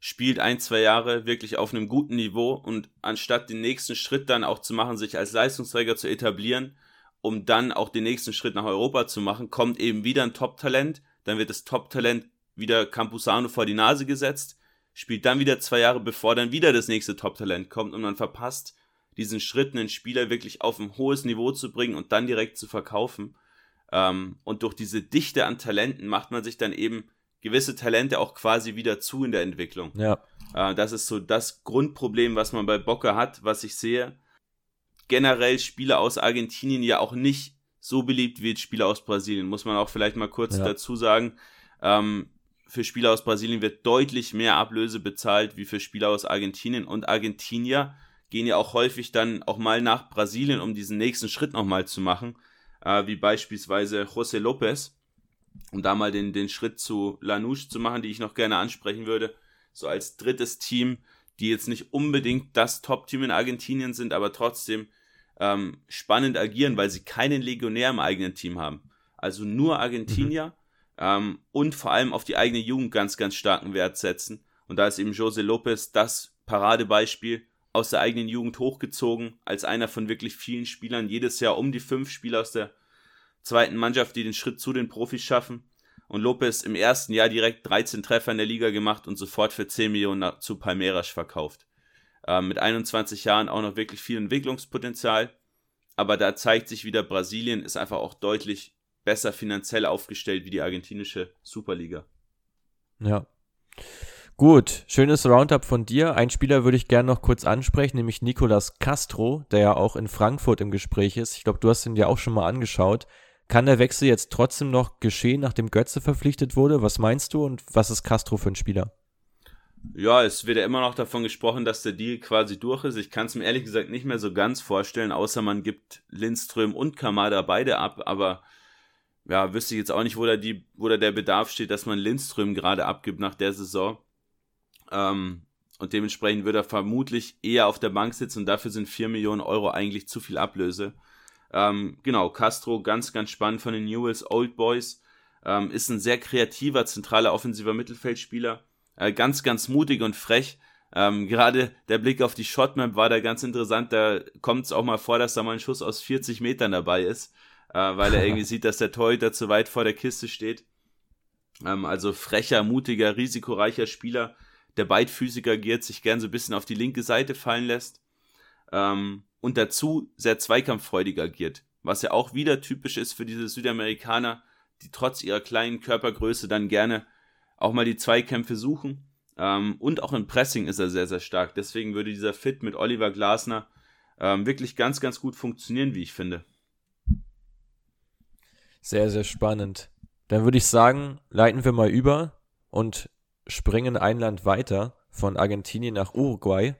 spielt ein, zwei Jahre wirklich auf einem guten Niveau und anstatt den nächsten Schritt dann auch zu machen, sich als Leistungsträger zu etablieren, um dann auch den nächsten Schritt nach Europa zu machen, kommt eben wieder ein Top-Talent, dann wird das Top-Talent wieder Campusano vor die Nase gesetzt spielt dann wieder zwei Jahre, bevor dann wieder das nächste Top-Talent kommt und man verpasst diesen Schritt, einen Spieler wirklich auf ein hohes Niveau zu bringen und dann direkt zu verkaufen. Ähm, und durch diese Dichte an Talenten macht man sich dann eben gewisse Talente auch quasi wieder zu in der Entwicklung. Ja. Äh, das ist so das Grundproblem, was man bei Boca hat, was ich sehe. Generell Spieler aus Argentinien ja auch nicht so beliebt wie Spieler aus Brasilien, muss man auch vielleicht mal kurz ja. dazu sagen. Ähm, für Spieler aus Brasilien wird deutlich mehr Ablöse bezahlt wie für Spieler aus Argentinien. Und Argentinier gehen ja auch häufig dann auch mal nach Brasilien, um diesen nächsten Schritt nochmal zu machen, äh, wie beispielsweise José López, um da mal den, den Schritt zu Lanouche zu machen, die ich noch gerne ansprechen würde, so als drittes Team, die jetzt nicht unbedingt das Top-Team in Argentinien sind, aber trotzdem ähm, spannend agieren, weil sie keinen Legionär im eigenen Team haben. Also nur Argentinier mhm. ähm, und vor allem auf die eigene Jugend ganz, ganz starken Wert setzen. Und da ist eben Jose Lopez das Paradebeispiel aus der eigenen Jugend hochgezogen, als einer von wirklich vielen Spielern. Jedes Jahr um die fünf Spieler aus der zweiten Mannschaft, die den Schritt zu den Profis schaffen. Und Lopez im ersten Jahr direkt 13 Treffer in der Liga gemacht und sofort für 10 Millionen zu Palmeiras verkauft. Ähm, mit 21 Jahren auch noch wirklich viel Entwicklungspotenzial. Aber da zeigt sich wieder, Brasilien ist einfach auch deutlich besser finanziell aufgestellt wie die argentinische Superliga. Ja. Gut, schönes Roundup von dir. Ein Spieler würde ich gerne noch kurz ansprechen, nämlich Nicolas Castro, der ja auch in Frankfurt im Gespräch ist. Ich glaube, du hast ihn ja auch schon mal angeschaut. Kann der Wechsel jetzt trotzdem noch geschehen, nachdem Götze verpflichtet wurde? Was meinst du und was ist Castro für ein Spieler? Ja, es wird ja immer noch davon gesprochen, dass der Deal quasi durch ist. Ich kann es mir ehrlich gesagt nicht mehr so ganz vorstellen, außer man gibt Lindström und Kamada beide ab, aber ja, wüsste ich jetzt auch nicht, wo da, die, wo da der Bedarf steht, dass man Lindström gerade abgibt nach der Saison. Ähm, und dementsprechend wird er vermutlich eher auf der Bank sitzen und dafür sind 4 Millionen Euro eigentlich zu viel Ablöse. Ähm, genau, Castro, ganz, ganz spannend von den Newells Old Boys. Ähm, ist ein sehr kreativer, zentraler offensiver Mittelfeldspieler äh, ganz, ganz mutig und frech. Ähm, *laughs* gerade der Blick auf die Shotmap war da ganz interessant. Da kommt es auch mal vor, dass da mal ein Schuss aus 40 Metern dabei ist, äh, weil er irgendwie *laughs* sieht, dass der Torhüter zu weit vor der Kiste steht. Ähm, also frecher, mutiger, risikoreicher Spieler, der beidfüßig agiert, sich gern so ein bisschen auf die linke Seite fallen lässt. Ähm, und dazu sehr zweikampffreudig agiert, was ja auch wieder typisch ist für diese Südamerikaner, die trotz ihrer kleinen Körpergröße dann gerne auch mal die Zweikämpfe suchen. Ähm, und auch im Pressing ist er sehr, sehr stark. Deswegen würde dieser Fit mit Oliver Glasner ähm, wirklich ganz, ganz gut funktionieren, wie ich finde. Sehr, sehr spannend. Dann würde ich sagen, leiten wir mal über und springen ein Land weiter von Argentinien nach Uruguay.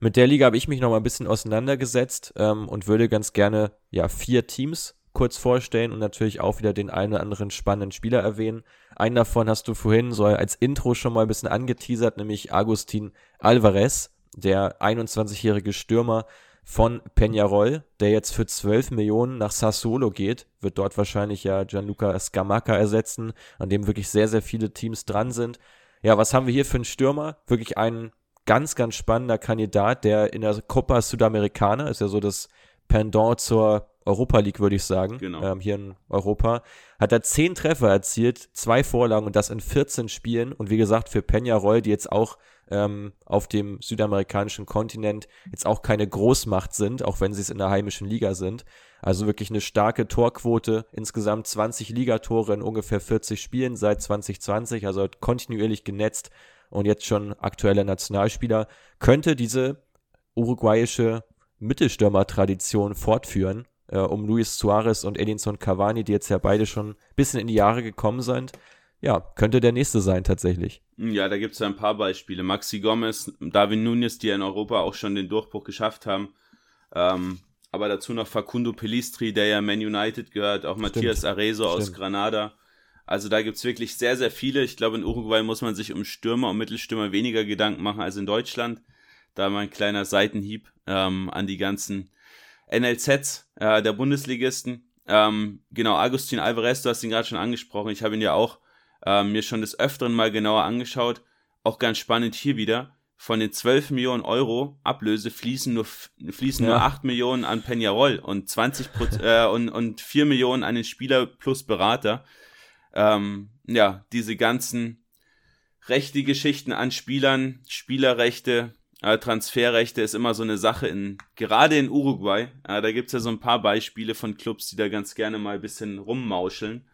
Mit der Liga habe ich mich noch mal ein bisschen auseinandergesetzt ähm, und würde ganz gerne ja vier Teams kurz vorstellen und natürlich auch wieder den einen oder anderen spannenden Spieler erwähnen. Einen davon hast du vorhin so als Intro schon mal ein bisschen angeteasert, nämlich Agustin Alvarez, der 21-jährige Stürmer von Peñarol, der jetzt für 12 Millionen nach Sassuolo geht, wird dort wahrscheinlich ja Gianluca Scamacca ersetzen, an dem wirklich sehr, sehr viele Teams dran sind. Ja, was haben wir hier für einen Stürmer? Wirklich ein ganz, ganz spannender Kandidat, der in der Copa Sudamericana, ist ja so das Pendant zur Europa League, würde ich sagen, genau. ähm, hier in Europa, hat er zehn Treffer erzielt, zwei Vorlagen und das in 14 Spielen. Und wie gesagt, für Peñarol, die jetzt auch ähm, auf dem südamerikanischen Kontinent jetzt auch keine Großmacht sind, auch wenn sie es in der heimischen Liga sind. Also wirklich eine starke Torquote, insgesamt 20 Ligatore in ungefähr 40 Spielen seit 2020, also kontinuierlich genetzt und jetzt schon aktueller Nationalspieler, könnte diese uruguayische Mittelstürmer-Tradition fortführen äh, um Luis Suarez und Edinson Cavani, die jetzt ja beide schon ein bisschen in die Jahre gekommen sind. Ja, könnte der nächste sein tatsächlich. Ja, da gibt es ein paar Beispiele. Maxi Gomez, David Nunes, die ja in Europa auch schon den Durchbruch geschafft haben. Ähm, aber dazu noch Facundo Pelistri, der ja Man United gehört, auch Stimmt. Matthias Arezo aus Granada. Also da gibt es wirklich sehr, sehr viele. Ich glaube, in Uruguay muss man sich um Stürmer und Mittelstürmer weniger Gedanken machen als in Deutschland. Da mal ein kleiner Seitenhieb ähm, an die ganzen NLZs äh, der Bundesligisten. Ähm, genau, Agustin Alvarez, du hast ihn gerade schon angesprochen. Ich habe ihn ja auch äh, mir schon des Öfteren mal genauer angeschaut. Auch ganz spannend hier wieder. Von den 12 Millionen Euro Ablöse fließen nur, fließen ja. nur 8 Millionen an Peñarol und 20 *laughs* äh, und, und 4 Millionen an den Spieler plus Berater. Ähm, ja, diese ganzen rechte Geschichten an Spielern, Spielerrechte, Transferrechte ist immer so eine Sache, in, gerade in Uruguay. Da gibt es ja so ein paar Beispiele von Clubs, die da ganz gerne mal ein bisschen rummauscheln.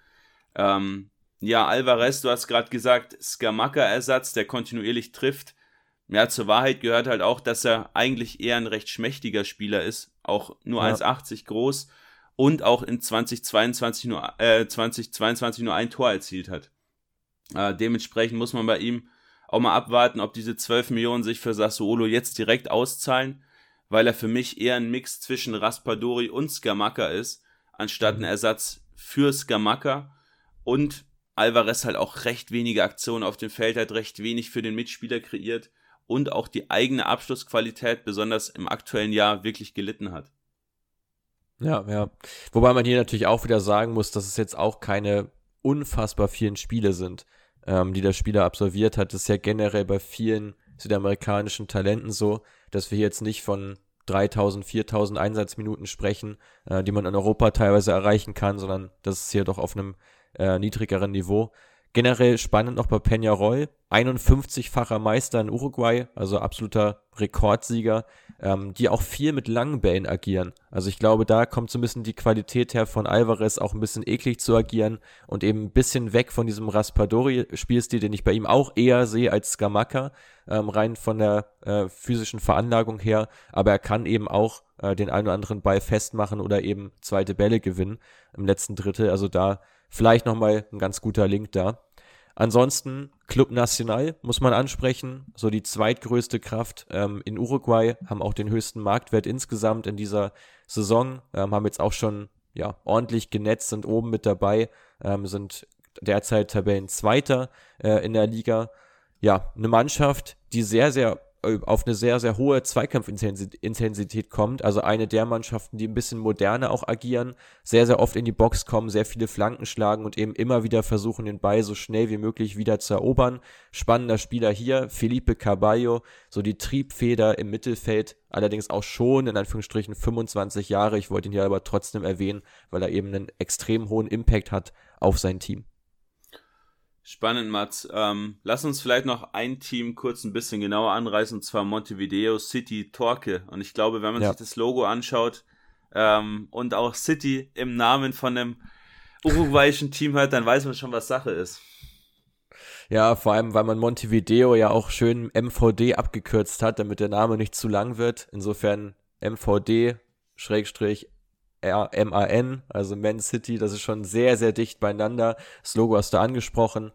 Ähm, ja, Alvarez, du hast gerade gesagt, Skamaka-Ersatz, der kontinuierlich trifft. Ja, zur Wahrheit gehört halt auch, dass er eigentlich eher ein recht schmächtiger Spieler ist, auch nur ja. 1,80 groß und auch in 2022 nur, äh, 2022 nur ein Tor erzielt hat. Äh, dementsprechend muss man bei ihm auch mal abwarten, ob diese 12 Millionen sich für Sassuolo jetzt direkt auszahlen, weil er für mich eher ein Mix zwischen Raspadori und Skamaka ist, anstatt ein Ersatz für Skamaka und Alvarez halt auch recht wenige Aktionen auf dem Feld hat, recht wenig für den Mitspieler kreiert und auch die eigene Abschlussqualität besonders im aktuellen Jahr wirklich gelitten hat. Ja, ja. Wobei man hier natürlich auch wieder sagen muss, dass es jetzt auch keine unfassbar vielen Spiele sind, ähm, die der Spieler absolviert hat. Das ist ja generell bei vielen südamerikanischen Talenten so, dass wir jetzt nicht von 3000, 4000 Einsatzminuten sprechen, äh, die man in Europa teilweise erreichen kann, sondern das ist hier doch auf einem äh, niedrigeren Niveau. Generell spannend noch bei Peñarol, 51-facher Meister in Uruguay, also absoluter Rekordsieger, ähm, die auch viel mit langen Bällen agieren. Also ich glaube, da kommt so ein bisschen die Qualität her von Alvarez, auch ein bisschen eklig zu agieren und eben ein bisschen weg von diesem Raspadori-Spielstil, den ich bei ihm auch eher sehe als Skamaka, ähm, rein von der äh, physischen Veranlagung her. Aber er kann eben auch äh, den einen oder anderen Ball festmachen oder eben zweite Bälle gewinnen im letzten Drittel. Also da Vielleicht nochmal ein ganz guter Link da. Ansonsten Club Nacional muss man ansprechen, so die zweitgrößte Kraft ähm, in Uruguay, haben auch den höchsten Marktwert insgesamt in dieser Saison, ähm, haben jetzt auch schon ja ordentlich genetzt, sind oben mit dabei, ähm, sind derzeit Tabellenzweiter äh, in der Liga. Ja, eine Mannschaft, die sehr, sehr auf eine sehr, sehr hohe Zweikampfintensität kommt. Also eine der Mannschaften, die ein bisschen moderner auch agieren, sehr, sehr oft in die Box kommen, sehr viele Flanken schlagen und eben immer wieder versuchen, den Ball so schnell wie möglich wieder zu erobern. Spannender Spieler hier, Felipe Carballo, so die Triebfeder im Mittelfeld, allerdings auch schon in Anführungsstrichen 25 Jahre. Ich wollte ihn hier aber trotzdem erwähnen, weil er eben einen extrem hohen Impact hat auf sein Team. Spannend, Mats. Ähm, lass uns vielleicht noch ein Team kurz ein bisschen genauer anreißen, und zwar Montevideo City Torque. Und ich glaube, wenn man ja. sich das Logo anschaut ähm, und auch City im Namen von einem uruguayischen *laughs* Team hat, dann weiß man schon, was Sache ist. Ja, vor allem, weil man Montevideo ja auch schön MVD abgekürzt hat, damit der Name nicht zu lang wird. Insofern MVD Schrägstrich MAN, also Man City, das ist schon sehr, sehr dicht beieinander. Das Logo hast du angesprochen.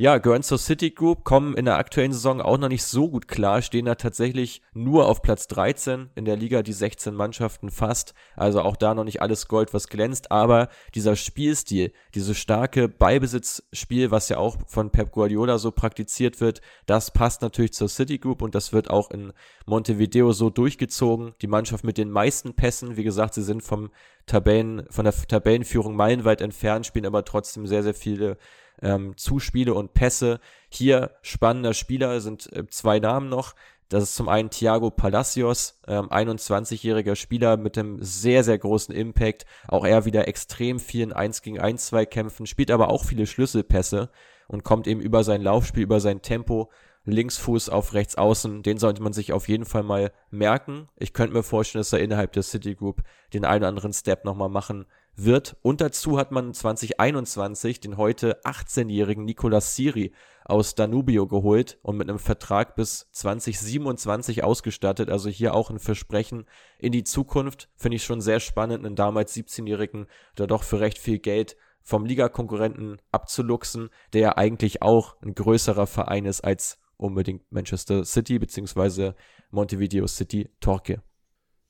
Ja, zur City Group, kommen in der aktuellen Saison auch noch nicht so gut klar, stehen da tatsächlich nur auf Platz 13 in der Liga, die 16 Mannschaften fast. Also auch da noch nicht alles Gold, was glänzt, aber dieser Spielstil, dieses starke Beibesitzspiel, was ja auch von Pep Guardiola so praktiziert wird, das passt natürlich zur City Group und das wird auch in Montevideo so durchgezogen. Die Mannschaft mit den meisten Pässen, wie gesagt, sie sind vom Tabellen, von der Tabellenführung meilenweit entfernt, spielen aber trotzdem sehr, sehr viele ähm, Zuspiele und Pässe. Hier spannender Spieler sind äh, zwei Namen noch. Das ist zum einen Thiago Palacios, ähm, 21-jähriger Spieler mit einem sehr, sehr großen Impact. Auch er wieder extrem vielen 1 gegen 1 Zweikämpfen, spielt aber auch viele Schlüsselpässe und kommt eben über sein Laufspiel, über sein Tempo Linksfuß auf rechts außen, den sollte man sich auf jeden Fall mal merken. Ich könnte mir vorstellen, dass er innerhalb der City Group den einen oder anderen Step nochmal machen wird. Und dazu hat man 2021 den heute 18-jährigen Nicolas Siri aus Danubio geholt und mit einem Vertrag bis 2027 ausgestattet. Also hier auch ein Versprechen in die Zukunft. Finde ich schon sehr spannend, einen damals 17-jährigen da doch für recht viel Geld vom Ligakonkurrenten abzuluxen, der ja eigentlich auch ein größerer Verein ist als unbedingt Manchester City beziehungsweise Montevideo City Torque.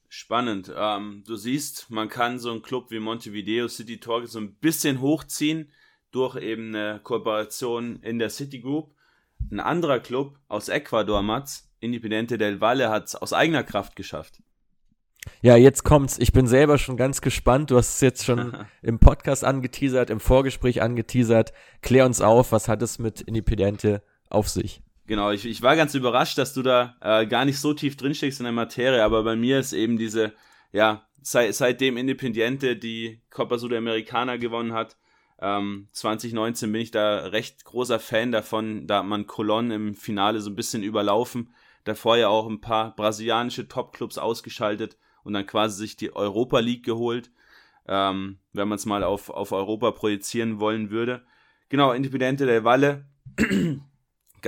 Spannend. Ähm, du siehst, man kann so einen Club wie Montevideo City Torque so ein bisschen hochziehen durch eben eine Kooperation in der City Group. Ein anderer Club aus Ecuador, Mats, Independiente del Valle, hat es aus eigener Kraft geschafft. Ja, jetzt kommt's. Ich bin selber schon ganz gespannt. Du hast es jetzt schon *laughs* im Podcast angeteasert, im Vorgespräch angeteasert. Klär uns auf, was hat es mit Independiente auf sich? Genau, ich, ich war ganz überrascht, dass du da äh, gar nicht so tief drinsteckst in der Materie, aber bei mir ist eben diese, ja, seit, seitdem Independiente die Copa Sudamericana gewonnen hat, ähm, 2019 bin ich da recht großer Fan davon. Da hat man Colon im Finale so ein bisschen überlaufen. Davor ja auch ein paar brasilianische Topclubs ausgeschaltet und dann quasi sich die Europa League geholt, ähm, wenn man es mal auf, auf Europa projizieren wollen würde. Genau, Independiente del Valle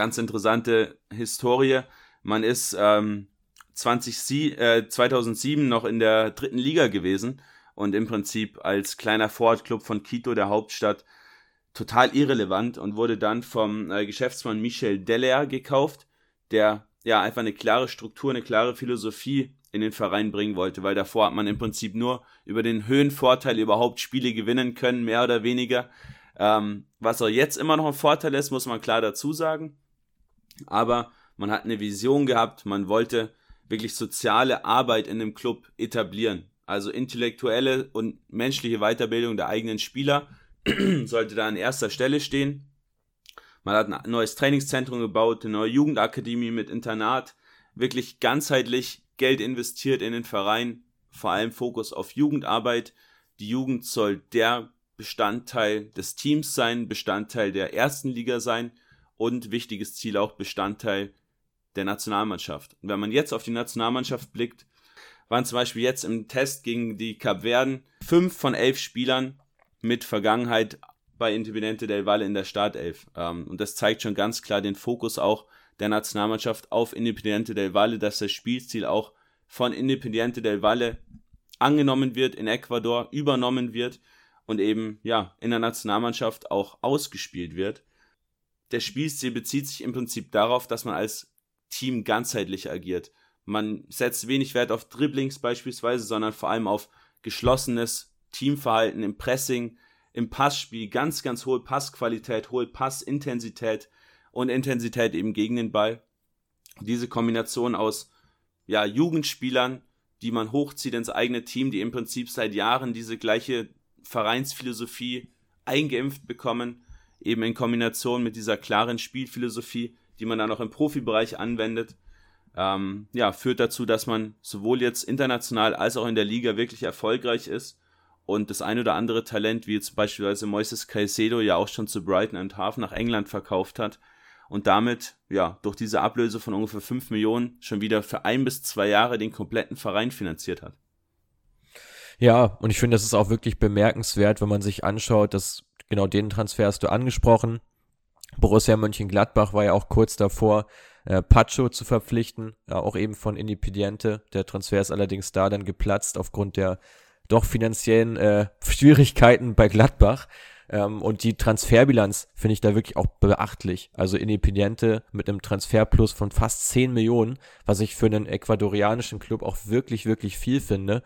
ganz interessante Historie. Man ist ähm, 20, äh, 2007 noch in der dritten Liga gewesen und im Prinzip als kleiner Vorortclub von Quito, der Hauptstadt, total irrelevant und wurde dann vom äh, Geschäftsmann Michel Deller gekauft, der ja einfach eine klare Struktur, eine klare Philosophie in den Verein bringen wollte, weil davor hat man im Prinzip nur über den Höhenvorteil überhaupt Spiele gewinnen können, mehr oder weniger. Ähm, was auch jetzt immer noch ein Vorteil ist, muss man klar dazu sagen. Aber man hat eine Vision gehabt, man wollte wirklich soziale Arbeit in dem Club etablieren. also intellektuelle und menschliche Weiterbildung der eigenen Spieler, *clears throat* sollte da an erster Stelle stehen. Man hat ein neues Trainingszentrum gebaut, eine neue Jugendakademie mit Internat, wirklich ganzheitlich Geld investiert in den Verein, vor allem Fokus auf Jugendarbeit. Die Jugend soll der Bestandteil des Teams sein, Bestandteil der ersten Liga sein und wichtiges Ziel auch Bestandteil der Nationalmannschaft. Und wenn man jetzt auf die Nationalmannschaft blickt, waren zum Beispiel jetzt im Test gegen die Kapverden fünf von elf Spielern mit Vergangenheit bei Independiente del Valle in der Startelf. Ähm, und das zeigt schon ganz klar den Fokus auch der Nationalmannschaft auf Independiente del Valle, dass das Spielstil auch von Independiente del Valle angenommen wird in Ecuador, übernommen wird und eben ja in der Nationalmannschaft auch ausgespielt wird. Der Spielstil bezieht sich im Prinzip darauf, dass man als Team ganzheitlich agiert. Man setzt wenig Wert auf Dribblings beispielsweise, sondern vor allem auf geschlossenes Teamverhalten im Pressing, im Passspiel, ganz, ganz hohe Passqualität, hohe Passintensität und Intensität eben gegen den Ball. Diese Kombination aus ja, Jugendspielern, die man hochzieht ins eigene Team, die im Prinzip seit Jahren diese gleiche Vereinsphilosophie eingeimpft bekommen, eben in Kombination mit dieser klaren Spielphilosophie, die man dann auch im Profibereich anwendet, ähm, ja, führt dazu, dass man sowohl jetzt international als auch in der Liga wirklich erfolgreich ist und das ein oder andere Talent, wie jetzt beispielsweise Moises Caicedo ja auch schon zu Brighton and Half nach England verkauft hat und damit, ja, durch diese Ablöse von ungefähr 5 Millionen schon wieder für ein bis zwei Jahre den kompletten Verein finanziert hat. Ja, und ich finde, das ist auch wirklich bemerkenswert, wenn man sich anschaut, dass genau den Transfer hast du angesprochen. Borussia Mönchengladbach war ja auch kurz davor, äh, Pacho zu verpflichten, ja, auch eben von Independiente. Der Transfer ist allerdings da dann geplatzt aufgrund der doch finanziellen äh, *laughs* Schwierigkeiten bei Gladbach. Ähm, und die Transferbilanz finde ich da wirklich auch beachtlich. Also Independiente mit einem Transferplus von fast 10 Millionen, was ich für einen ecuadorianischen Club auch wirklich, wirklich viel finde.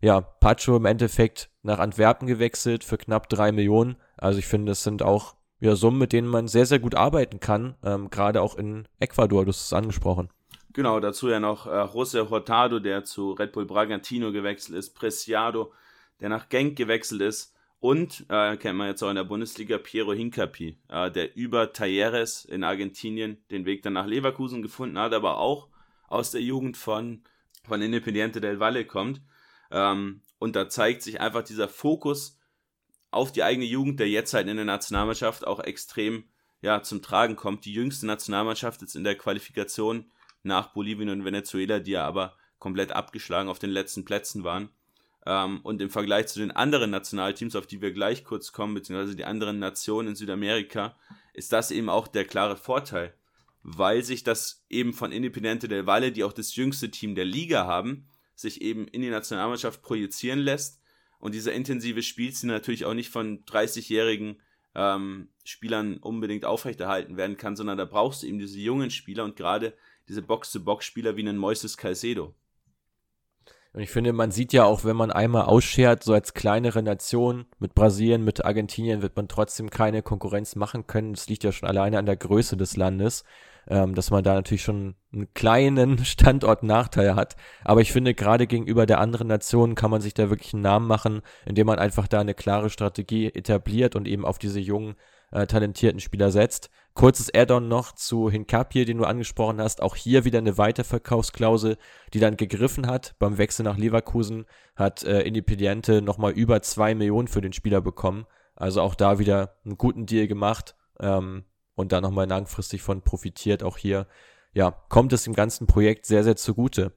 Ja, Pacho im Endeffekt nach Antwerpen gewechselt für knapp 3 Millionen. Also ich finde, das sind auch ja, Summen, mit denen man sehr, sehr gut arbeiten kann, ähm, gerade auch in Ecuador, du hast es angesprochen. Genau, dazu ja noch äh, José Hurtado, der zu Red Bull Bragantino gewechselt ist, Preciado, der nach Genk gewechselt ist und, äh, kennt man jetzt auch in der Bundesliga, Piero Hincapi, äh, der über Talleres in Argentinien den Weg dann nach Leverkusen gefunden hat, aber auch aus der Jugend von, von Independiente del Valle kommt. Ähm, und da zeigt sich einfach dieser Fokus auf die eigene Jugend, der jetzt halt in der Nationalmannschaft auch extrem ja, zum Tragen kommt. Die jüngste Nationalmannschaft jetzt in der Qualifikation nach Bolivien und Venezuela, die ja aber komplett abgeschlagen auf den letzten Plätzen waren. Ähm, und im Vergleich zu den anderen Nationalteams, auf die wir gleich kurz kommen, beziehungsweise die anderen Nationen in Südamerika, ist das eben auch der klare Vorteil, weil sich das eben von Independiente del Valle, die auch das jüngste Team der Liga haben, sich eben in die Nationalmannschaft projizieren lässt und dieser intensive Spielstil natürlich auch nicht von 30-jährigen ähm, Spielern unbedingt aufrechterhalten werden kann, sondern da brauchst du eben diese jungen Spieler und gerade diese Box-to-Box-Spieler wie einen Moises Calcedo. Und ich finde, man sieht ja auch, wenn man einmal ausschert, so als kleinere Nation mit Brasilien, mit Argentinien, wird man trotzdem keine Konkurrenz machen können. Das liegt ja schon alleine an der Größe des Landes ähm, dass man da natürlich schon einen kleinen *laughs* Standortnachteil hat. Aber ich finde, gerade gegenüber der anderen Nationen kann man sich da wirklich einen Namen machen, indem man einfach da eine klare Strategie etabliert und eben auf diese jungen, äh, talentierten Spieler setzt. Kurzes Add-on noch zu Hinkapie, den du angesprochen hast. Auch hier wieder eine Weiterverkaufsklausel, die dann gegriffen hat. Beim Wechsel nach Leverkusen hat äh, Independiente nochmal über zwei Millionen für den Spieler bekommen. Also auch da wieder einen guten Deal gemacht. Ähm, und da nochmal langfristig von profitiert. Auch hier, ja, kommt es dem ganzen Projekt sehr, sehr zugute.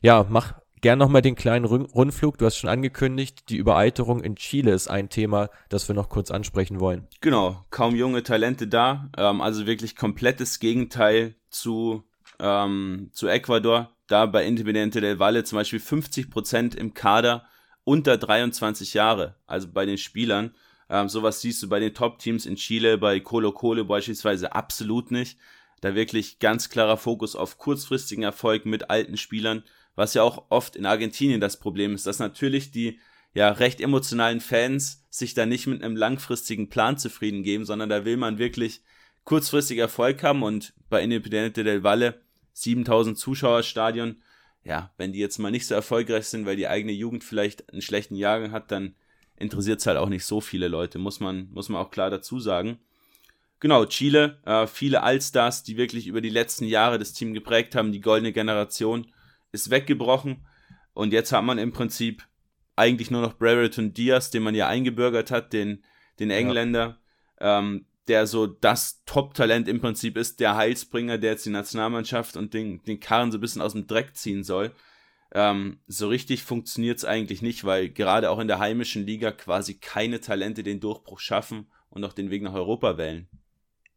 Ja, mach gern nochmal den kleinen Rundflug. Du hast schon angekündigt, die Überalterung in Chile ist ein Thema, das wir noch kurz ansprechen wollen. Genau, kaum junge Talente da. Ähm, also wirklich komplettes Gegenteil zu, ähm, zu Ecuador. Da bei Independiente del Valle zum Beispiel 50 Prozent im Kader unter 23 Jahre, also bei den Spielern. Ähm, sowas siehst du bei den Top-Teams in Chile, bei Colo Colo beispielsweise absolut nicht. Da wirklich ganz klarer Fokus auf kurzfristigen Erfolg mit alten Spielern, was ja auch oft in Argentinien das Problem ist, dass natürlich die ja recht emotionalen Fans sich da nicht mit einem langfristigen Plan zufrieden geben, sondern da will man wirklich kurzfristig Erfolg haben und bei Independiente del Valle 7000 Zuschauerstadion ja, wenn die jetzt mal nicht so erfolgreich sind, weil die eigene Jugend vielleicht einen schlechten Jahrgang hat, dann interessiert es halt auch nicht so viele Leute, muss man, muss man auch klar dazu sagen. Genau, Chile, äh, viele Allstars, die wirklich über die letzten Jahre das Team geprägt haben, die goldene Generation ist weggebrochen und jetzt hat man im Prinzip eigentlich nur noch Brereton Diaz, den man ja eingebürgert hat, den, den Engländer, ja. ähm, der so das Top-Talent im Prinzip ist, der Heilsbringer, der jetzt die Nationalmannschaft und den, den Karren so ein bisschen aus dem Dreck ziehen soll. Ähm, so richtig funktioniert es eigentlich nicht, weil gerade auch in der heimischen Liga quasi keine Talente den Durchbruch schaffen und auch den Weg nach Europa wählen.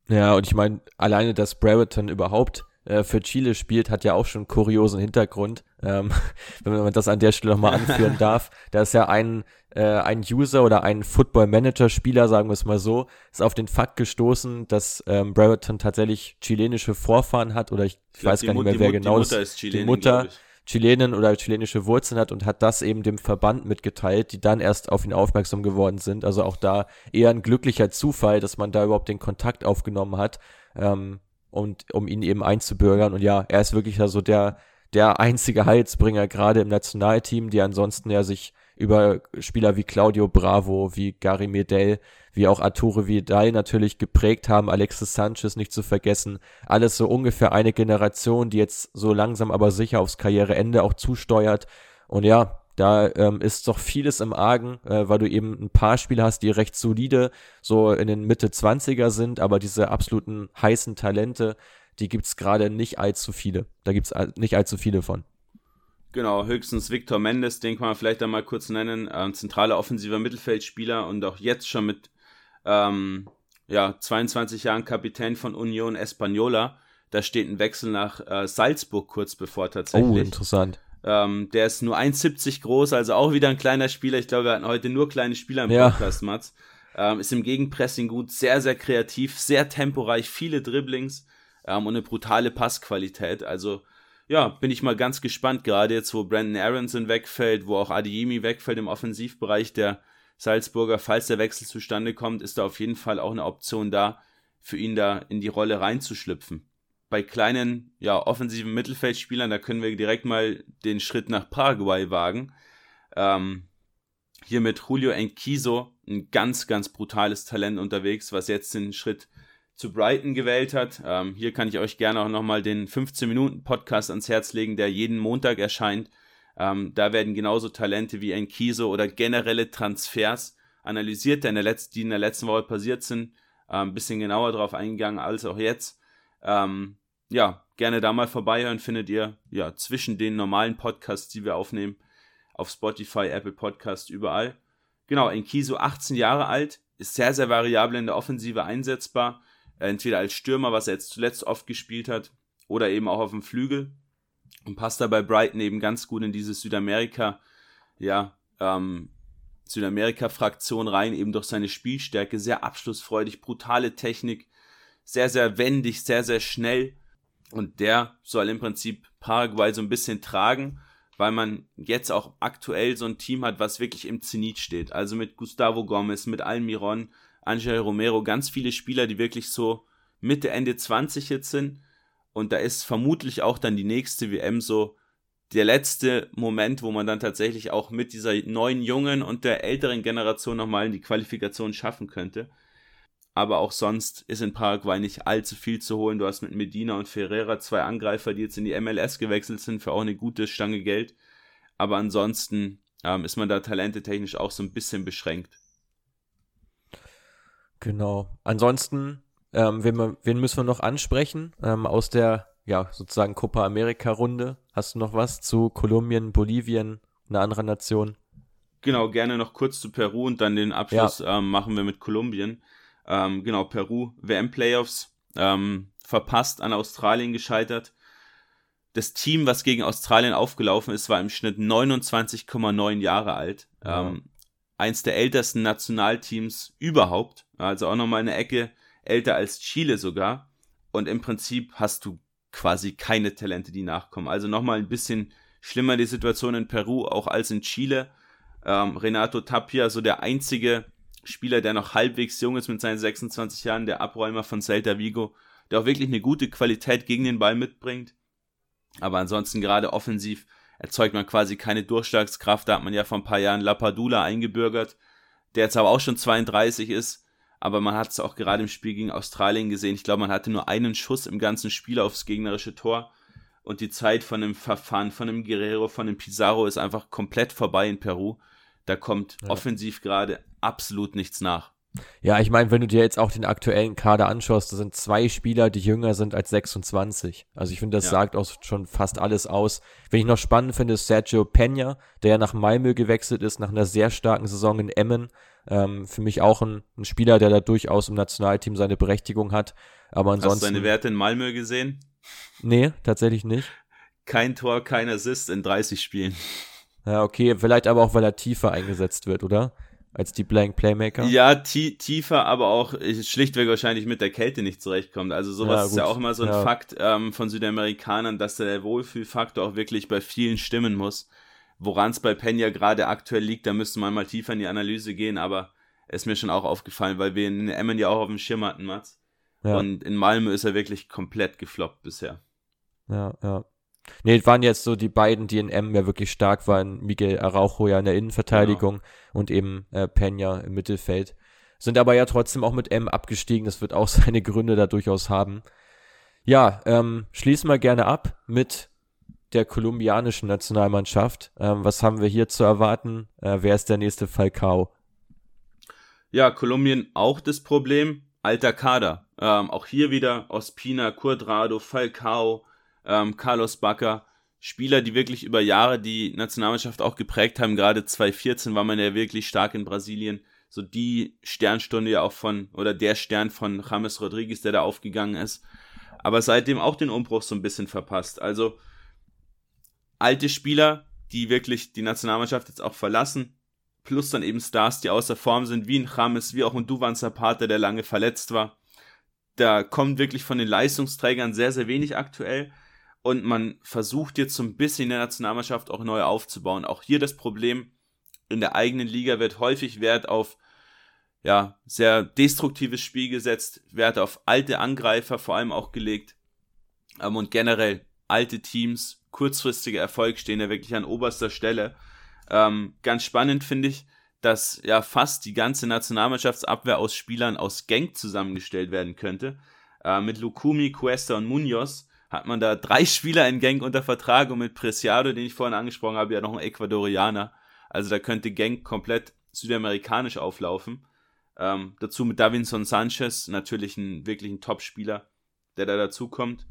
Ja, und ich meine, alleine, dass Brereton überhaupt äh, für Chile spielt, hat ja auch schon einen kuriosen Hintergrund, ähm, *laughs* wenn man das an der Stelle nochmal anführen *laughs* darf. Da ist ja ein, äh, ein User oder ein Football Manager Spieler, sagen wir es mal so, ist auf den Fakt gestoßen, dass ähm, Brereton tatsächlich chilenische Vorfahren hat oder ich, ich, ich weiß gar nicht mehr, wer genau ist. Die Mutter ist Chilenin, die Mutter Chilenen oder chilenische Wurzeln hat und hat das eben dem Verband mitgeteilt, die dann erst auf ihn aufmerksam geworden sind. Also auch da eher ein glücklicher Zufall, dass man da überhaupt den Kontakt aufgenommen hat. Ähm, und um ihn eben einzubürgern. Und ja, er ist wirklich so der, der einzige Heilsbringer, gerade im Nationalteam, die ansonsten ja sich über Spieler wie Claudio Bravo, wie Gary Medel, wie auch Arturo Vidal natürlich geprägt haben, Alexis Sanchez nicht zu vergessen. Alles so ungefähr eine Generation, die jetzt so langsam aber sicher aufs Karriereende auch zusteuert. Und ja, da ähm, ist doch vieles im Argen, äh, weil du eben ein paar Spieler hast, die recht solide, so in den Mitte 20er sind, aber diese absoluten heißen Talente, die gibt's gerade nicht allzu viele. Da gibt's nicht allzu viele von. Genau, höchstens Victor Mendes, den kann man vielleicht einmal kurz nennen, äh, zentraler offensiver Mittelfeldspieler und auch jetzt schon mit ähm, ja, 22 Jahren Kapitän von Union Española. Da steht ein Wechsel nach äh, Salzburg kurz bevor tatsächlich. Oh, interessant. Ähm, der ist nur 1,70 groß, also auch wieder ein kleiner Spieler. Ich glaube, wir hatten heute nur kleine Spieler im ja. Podcast, Mats. Ähm, ist im Gegenpressing gut, sehr, sehr kreativ, sehr temporeich, viele Dribblings ähm, und eine brutale Passqualität. Also, ja, bin ich mal ganz gespannt, gerade jetzt, wo Brandon Aronson wegfällt, wo auch Adeyemi wegfällt im Offensivbereich der Salzburger. Falls der Wechsel zustande kommt, ist da auf jeden Fall auch eine Option da, für ihn da in die Rolle reinzuschlüpfen bei kleinen, ja, offensiven Mittelfeldspielern, da können wir direkt mal den Schritt nach Paraguay wagen. Ähm, hier mit Julio Enquiso, ein ganz, ganz brutales Talent unterwegs, was jetzt den Schritt zu Brighton gewählt hat. Ähm, hier kann ich euch gerne auch nochmal den 15-Minuten-Podcast ans Herz legen, der jeden Montag erscheint. Ähm, da werden genauso Talente wie Enquiso oder generelle Transfers analysiert, die in der, letzten, in der letzten Woche passiert sind. Äh, ein bisschen genauer drauf eingegangen als auch jetzt. Ähm, ja, gerne da mal vorbeihören, findet ihr ja zwischen den normalen Podcasts, die wir aufnehmen, auf Spotify, Apple Podcast, überall. Genau, Enkiso 18 Jahre alt, ist sehr, sehr variabel in der Offensive einsetzbar. Entweder als Stürmer, was er jetzt zuletzt oft gespielt hat, oder eben auch auf dem Flügel. Und passt da bei Brighton eben ganz gut in diese Südamerika, ja, ähm, Südamerika-Fraktion rein, eben durch seine Spielstärke, sehr abschlussfreudig, brutale Technik, sehr, sehr wendig, sehr, sehr schnell. Und der soll im Prinzip Paraguay so ein bisschen tragen, weil man jetzt auch aktuell so ein Team hat, was wirklich im Zenit steht. Also mit Gustavo Gomez, mit Almiron, Angel Romero, ganz viele Spieler, die wirklich so Mitte, Ende 20 jetzt sind. Und da ist vermutlich auch dann die nächste WM so der letzte Moment, wo man dann tatsächlich auch mit dieser neuen jungen und der älteren Generation nochmal die Qualifikation schaffen könnte aber auch sonst ist in Paraguay nicht allzu viel zu holen. Du hast mit Medina und Ferreira zwei Angreifer, die jetzt in die MLS gewechselt sind, für auch eine gute Stange Geld. Aber ansonsten ähm, ist man da talentetechnisch auch so ein bisschen beschränkt. Genau. Ansonsten, ähm, wen, wen, müssen wir noch ansprechen ähm, aus der, ja, sozusagen Copa America-Runde? Hast du noch was zu Kolumbien, Bolivien, einer anderen Nation? Genau, gerne noch kurz zu Peru und dann den Abschluss ja. ähm, machen wir mit Kolumbien. Ähm, genau, Peru, WM-Playoffs, ähm, verpasst, an Australien gescheitert. Das Team, was gegen Australien aufgelaufen ist, war im Schnitt 29,9 Jahre alt. Ja. Ähm, eins der ältesten Nationalteams überhaupt. Also auch nochmal eine Ecke älter als Chile sogar. Und im Prinzip hast du quasi keine Talente, die nachkommen. Also nochmal ein bisschen schlimmer die Situation in Peru, auch als in Chile. Ähm, Renato Tapia, so der einzige Spieler, der noch halbwegs jung ist mit seinen 26 Jahren, der Abräumer von Celta Vigo, der auch wirklich eine gute Qualität gegen den Ball mitbringt. Aber ansonsten gerade offensiv erzeugt man quasi keine Durchschlagskraft. Da hat man ja vor ein paar Jahren Lapadula eingebürgert, der jetzt aber auch schon 32 ist. Aber man hat es auch gerade im Spiel gegen Australien gesehen. Ich glaube, man hatte nur einen Schuss im ganzen Spiel aufs gegnerische Tor. Und die Zeit von dem Verfahren, von dem Guerrero, von dem Pizarro ist einfach komplett vorbei in Peru. Da kommt ja. offensiv gerade absolut nichts nach. Ja, ich meine, wenn du dir jetzt auch den aktuellen Kader anschaust, da sind zwei Spieler, die jünger sind als 26. Also ich finde, das ja. sagt auch schon fast alles aus. Wenn ich noch spannend finde, ist Sergio Peña, der ja nach Malmö gewechselt ist, nach einer sehr starken Saison in Emmen. Ähm, für mich auch ein, ein, Spieler, der da durchaus im Nationalteam seine Berechtigung hat. Aber ansonsten. Hast du seine Werte in Malmö gesehen? Nee, tatsächlich nicht. Kein Tor, kein Assist in 30 Spielen. Ja, okay, vielleicht aber auch, weil er tiefer eingesetzt wird, oder? Als die Blank Playmaker. Ja, tiefer, aber auch schlichtweg wahrscheinlich mit der Kälte nicht zurechtkommt. Also sowas ja, ist ja auch immer so ein ja. Fakt ähm, von Südamerikanern, dass der Wohlfühlfaktor auch wirklich bei vielen stimmen muss. Woran es bei Pena gerade aktuell liegt, da müsste man mal tiefer in die Analyse gehen, aber ist mir schon auch aufgefallen, weil wir in Emmen ja auch auf dem Schirm hatten, Mats. Ja. Und in Malmö ist er wirklich komplett gefloppt bisher. Ja, ja. Nee, waren jetzt so die beiden, die in M ja wirklich stark waren. Miguel Araujo ja in der Innenverteidigung genau. und eben äh, Peña im Mittelfeld. Sind aber ja trotzdem auch mit M abgestiegen. Das wird auch *laughs* seine Gründe da durchaus haben. Ja, ähm, schließen wir gerne ab mit der kolumbianischen Nationalmannschaft. Ähm, was haben wir hier zu erwarten? Äh, wer ist der nächste Falcao? Ja, Kolumbien auch das Problem. Alter Kader. Ähm, auch hier wieder Ospina, Cuadrado, Falcao, ähm, Carlos Backer, Spieler, die wirklich über Jahre die Nationalmannschaft auch geprägt haben. Gerade 2014 war man ja wirklich stark in Brasilien. So die Sternstunde ja auch von, oder der Stern von James Rodriguez, der da aufgegangen ist. Aber seitdem auch den Umbruch so ein bisschen verpasst. Also alte Spieler, die wirklich die Nationalmannschaft jetzt auch verlassen, plus dann eben Stars, die außer Form sind, wie ein James, wie auch ein Duvan Zapata, der lange verletzt war. Da kommt wirklich von den Leistungsträgern sehr, sehr wenig aktuell und man versucht jetzt so ein bisschen in der Nationalmannschaft auch neu aufzubauen. Auch hier das Problem, in der eigenen Liga wird häufig Wert auf ja, sehr destruktives Spiel gesetzt, Wert auf alte Angreifer vor allem auch gelegt ähm, und generell alte Teams, kurzfristige Erfolg stehen ja wirklich an oberster Stelle. Ähm, ganz spannend finde ich, dass ja fast die ganze Nationalmannschaftsabwehr aus Spielern aus Genk zusammengestellt werden könnte. Äh, mit Lukumi, Cuesta und Munoz hat man da drei Spieler in Genk unter Vertrag und mit Preciado, den ich vorhin angesprochen habe, ja noch ein Ecuadorianer. Also da könnte Genk komplett südamerikanisch auflaufen. Ähm, dazu mit Davinson Sanchez, natürlich ein wirklich ein Top-Spieler, der da dazukommt.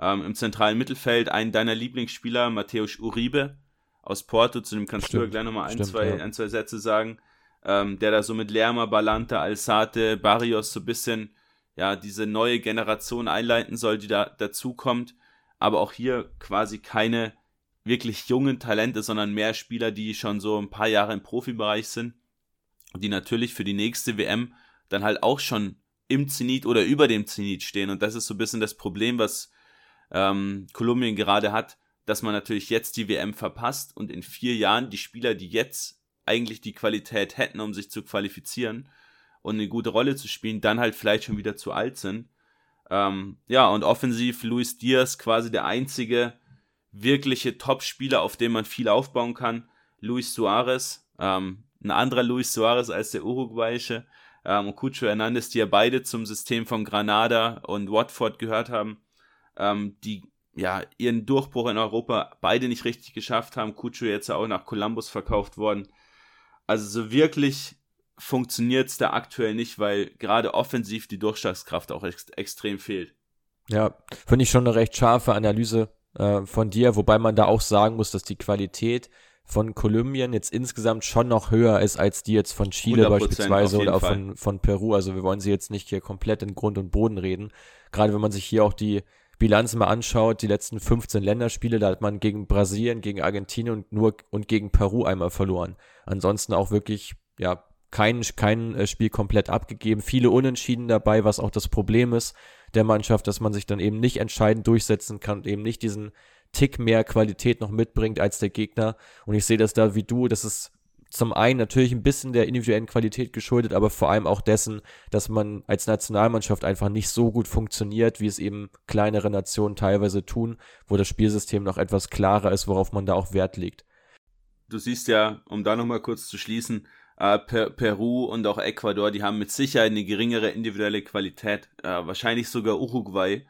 Ähm, Im zentralen Mittelfeld ein deiner Lieblingsspieler, Mateusz Uribe aus Porto, zu dem kannst stimmt, du gleich nochmal ein, zwei, ja. ein, zwei Sätze sagen. Ähm, der da so mit Lerma, Balanta, Alsate, Barrios so ein bisschen ja, diese neue Generation einleiten soll, die da dazukommt. Aber auch hier quasi keine wirklich jungen Talente, sondern mehr Spieler, die schon so ein paar Jahre im Profibereich sind, die natürlich für die nächste WM dann halt auch schon im Zenit oder über dem Zenit stehen. Und das ist so ein bisschen das Problem, was ähm, Kolumbien gerade hat, dass man natürlich jetzt die WM verpasst und in vier Jahren die Spieler, die jetzt eigentlich die Qualität hätten, um sich zu qualifizieren, und eine gute Rolle zu spielen, dann halt vielleicht schon wieder zu alt sind. Ähm, ja, und offensiv Luis Diaz quasi der einzige wirkliche Top-Spieler, auf dem man viel aufbauen kann. Luis Suarez, ähm, ein anderer Luis Suarez als der uruguayische, ähm, und Cucho Hernandez, die ja beide zum System von Granada und Watford gehört haben, ähm, die ja ihren Durchbruch in Europa beide nicht richtig geschafft haben. Cucho jetzt auch nach Columbus verkauft worden. Also so wirklich funktioniert es da aktuell nicht, weil gerade offensiv die Durchschlagskraft auch ex extrem fehlt. Ja, finde ich schon eine recht scharfe Analyse äh, von dir, wobei man da auch sagen muss, dass die Qualität von Kolumbien jetzt insgesamt schon noch höher ist als die jetzt von Chile beispielsweise oder auch von, von Peru. Also wir wollen sie jetzt nicht hier komplett in Grund und Boden reden. Gerade wenn man sich hier auch die Bilanz mal anschaut, die letzten 15 Länderspiele, da hat man gegen Brasilien, gegen Argentinien und nur und gegen Peru einmal verloren. Ansonsten auch wirklich, ja, kein, kein äh, Spiel komplett abgegeben, viele Unentschieden dabei, was auch das Problem ist der Mannschaft, dass man sich dann eben nicht entscheidend durchsetzen kann und eben nicht diesen Tick mehr Qualität noch mitbringt als der Gegner. Und ich sehe das da wie du, das ist zum einen natürlich ein bisschen der individuellen Qualität geschuldet, aber vor allem auch dessen, dass man als Nationalmannschaft einfach nicht so gut funktioniert, wie es eben kleinere Nationen teilweise tun, wo das Spielsystem noch etwas klarer ist, worauf man da auch Wert legt. Du siehst ja, um da nochmal kurz zu schließen, äh, per Peru und auch Ecuador, die haben mit Sicherheit eine geringere individuelle Qualität, äh, wahrscheinlich sogar Uruguay,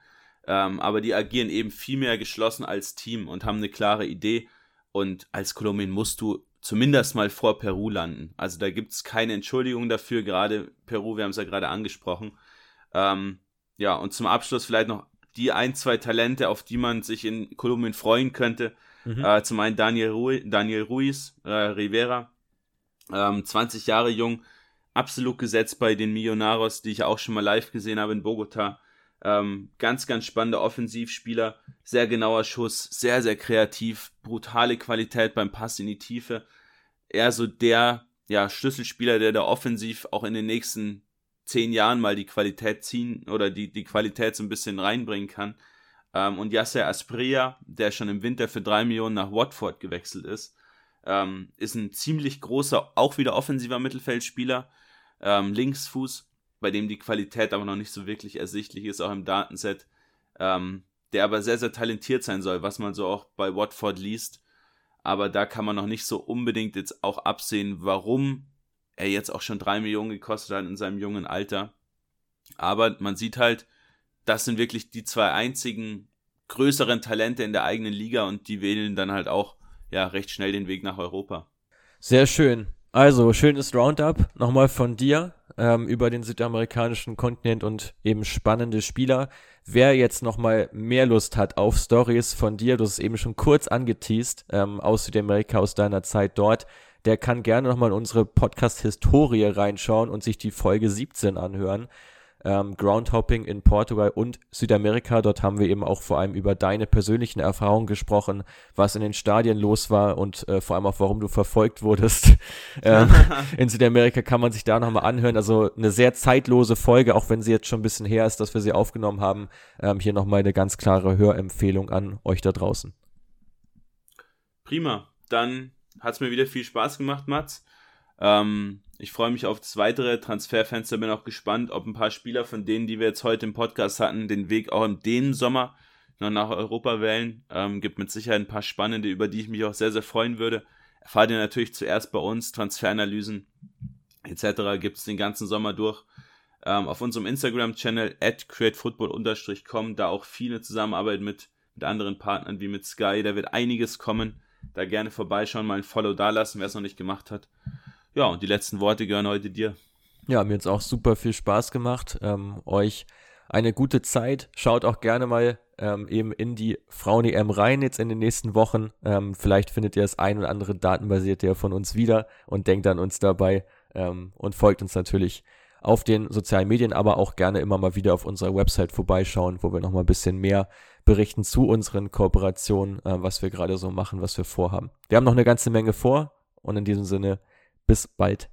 ähm, aber die agieren eben viel mehr geschlossen als Team und haben eine klare Idee. Und als Kolumbien musst du zumindest mal vor Peru landen. Also da gibt es keine Entschuldigung dafür, gerade Peru, wir haben es ja gerade angesprochen. Ähm, ja, und zum Abschluss vielleicht noch die ein, zwei Talente, auf die man sich in Kolumbien freuen könnte. Mhm. Äh, zum einen Daniel, Ruiz, Daniel Ruiz äh, Rivera, ähm, 20 Jahre jung, absolut gesetzt bei den Millonarios, die ich auch schon mal live gesehen habe in Bogota. Ähm, ganz, ganz spannender Offensivspieler, sehr genauer Schuss, sehr, sehr kreativ, brutale Qualität beim Pass in die Tiefe. Eher so der ja, Schlüsselspieler, der da offensiv auch in den nächsten zehn Jahren mal die Qualität ziehen oder die, die Qualität so ein bisschen reinbringen kann. Ähm, und Yasser Aspria, der schon im Winter für drei Millionen nach Watford gewechselt ist, ähm, ist ein ziemlich großer, auch wieder offensiver Mittelfeldspieler, ähm, Linksfuß, bei dem die Qualität aber noch nicht so wirklich ersichtlich ist, auch im Datenset, ähm, der aber sehr, sehr talentiert sein soll, was man so auch bei Watford liest. Aber da kann man noch nicht so unbedingt jetzt auch absehen, warum er jetzt auch schon drei Millionen gekostet hat in seinem jungen Alter. Aber man sieht halt, das sind wirklich die zwei einzigen größeren Talente in der eigenen Liga und die wählen dann halt auch ja recht schnell den Weg nach Europa. Sehr schön. Also, schönes Roundup nochmal von dir ähm, über den südamerikanischen Kontinent und eben spannende Spieler. Wer jetzt nochmal mehr Lust hat auf Stories von dir, du hast es eben schon kurz angeteased, ähm, aus Südamerika, aus deiner Zeit dort, der kann gerne nochmal in unsere Podcast-Historie reinschauen und sich die Folge 17 anhören ähm, Groundhopping in Portugal und Südamerika. Dort haben wir eben auch vor allem über deine persönlichen Erfahrungen gesprochen, was in den Stadien los war und äh, vor allem auch, warum du verfolgt wurdest. *laughs* ähm, in Südamerika kann man sich da nochmal anhören. Also eine sehr zeitlose Folge, auch wenn sie jetzt schon ein bisschen her ist, dass wir sie aufgenommen haben. Ähm, hier nochmal eine ganz klare Hörempfehlung an euch da draußen. Prima. Dann hat es mir wieder viel Spaß gemacht, Mats. Ähm, ich freue mich auf das weitere Transferfenster, bin auch gespannt, ob ein paar Spieler von denen, die wir jetzt heute im Podcast hatten, den Weg auch in dem Sommer noch nach Europa wählen. Ähm, gibt mit Sicherheit ein paar spannende, über die ich mich auch sehr, sehr freuen würde. Erfahrt ihr natürlich zuerst bei uns, Transferanalysen etc. gibt es den ganzen Sommer durch. Ähm, auf unserem Instagram-Channel at createfootball-com, da auch viele Zusammenarbeit mit, mit anderen Partnern wie mit Sky, da wird einiges kommen. Da gerne vorbeischauen, mal ein Follow dalassen, wer es noch nicht gemacht hat. Ja, und die letzten Worte gehören heute dir. Ja, mir es auch super viel Spaß gemacht. Ähm, euch eine gute Zeit. Schaut auch gerne mal ähm, eben in die Frauen-EM rein jetzt in den nächsten Wochen. Ähm, vielleicht findet ihr das ein oder andere datenbasierte von uns wieder und denkt an uns dabei ähm, und folgt uns natürlich auf den sozialen Medien, aber auch gerne immer mal wieder auf unserer Website vorbeischauen, wo wir nochmal ein bisschen mehr berichten zu unseren Kooperationen, äh, was wir gerade so machen, was wir vorhaben. Wir haben noch eine ganze Menge vor und in diesem Sinne bis bald.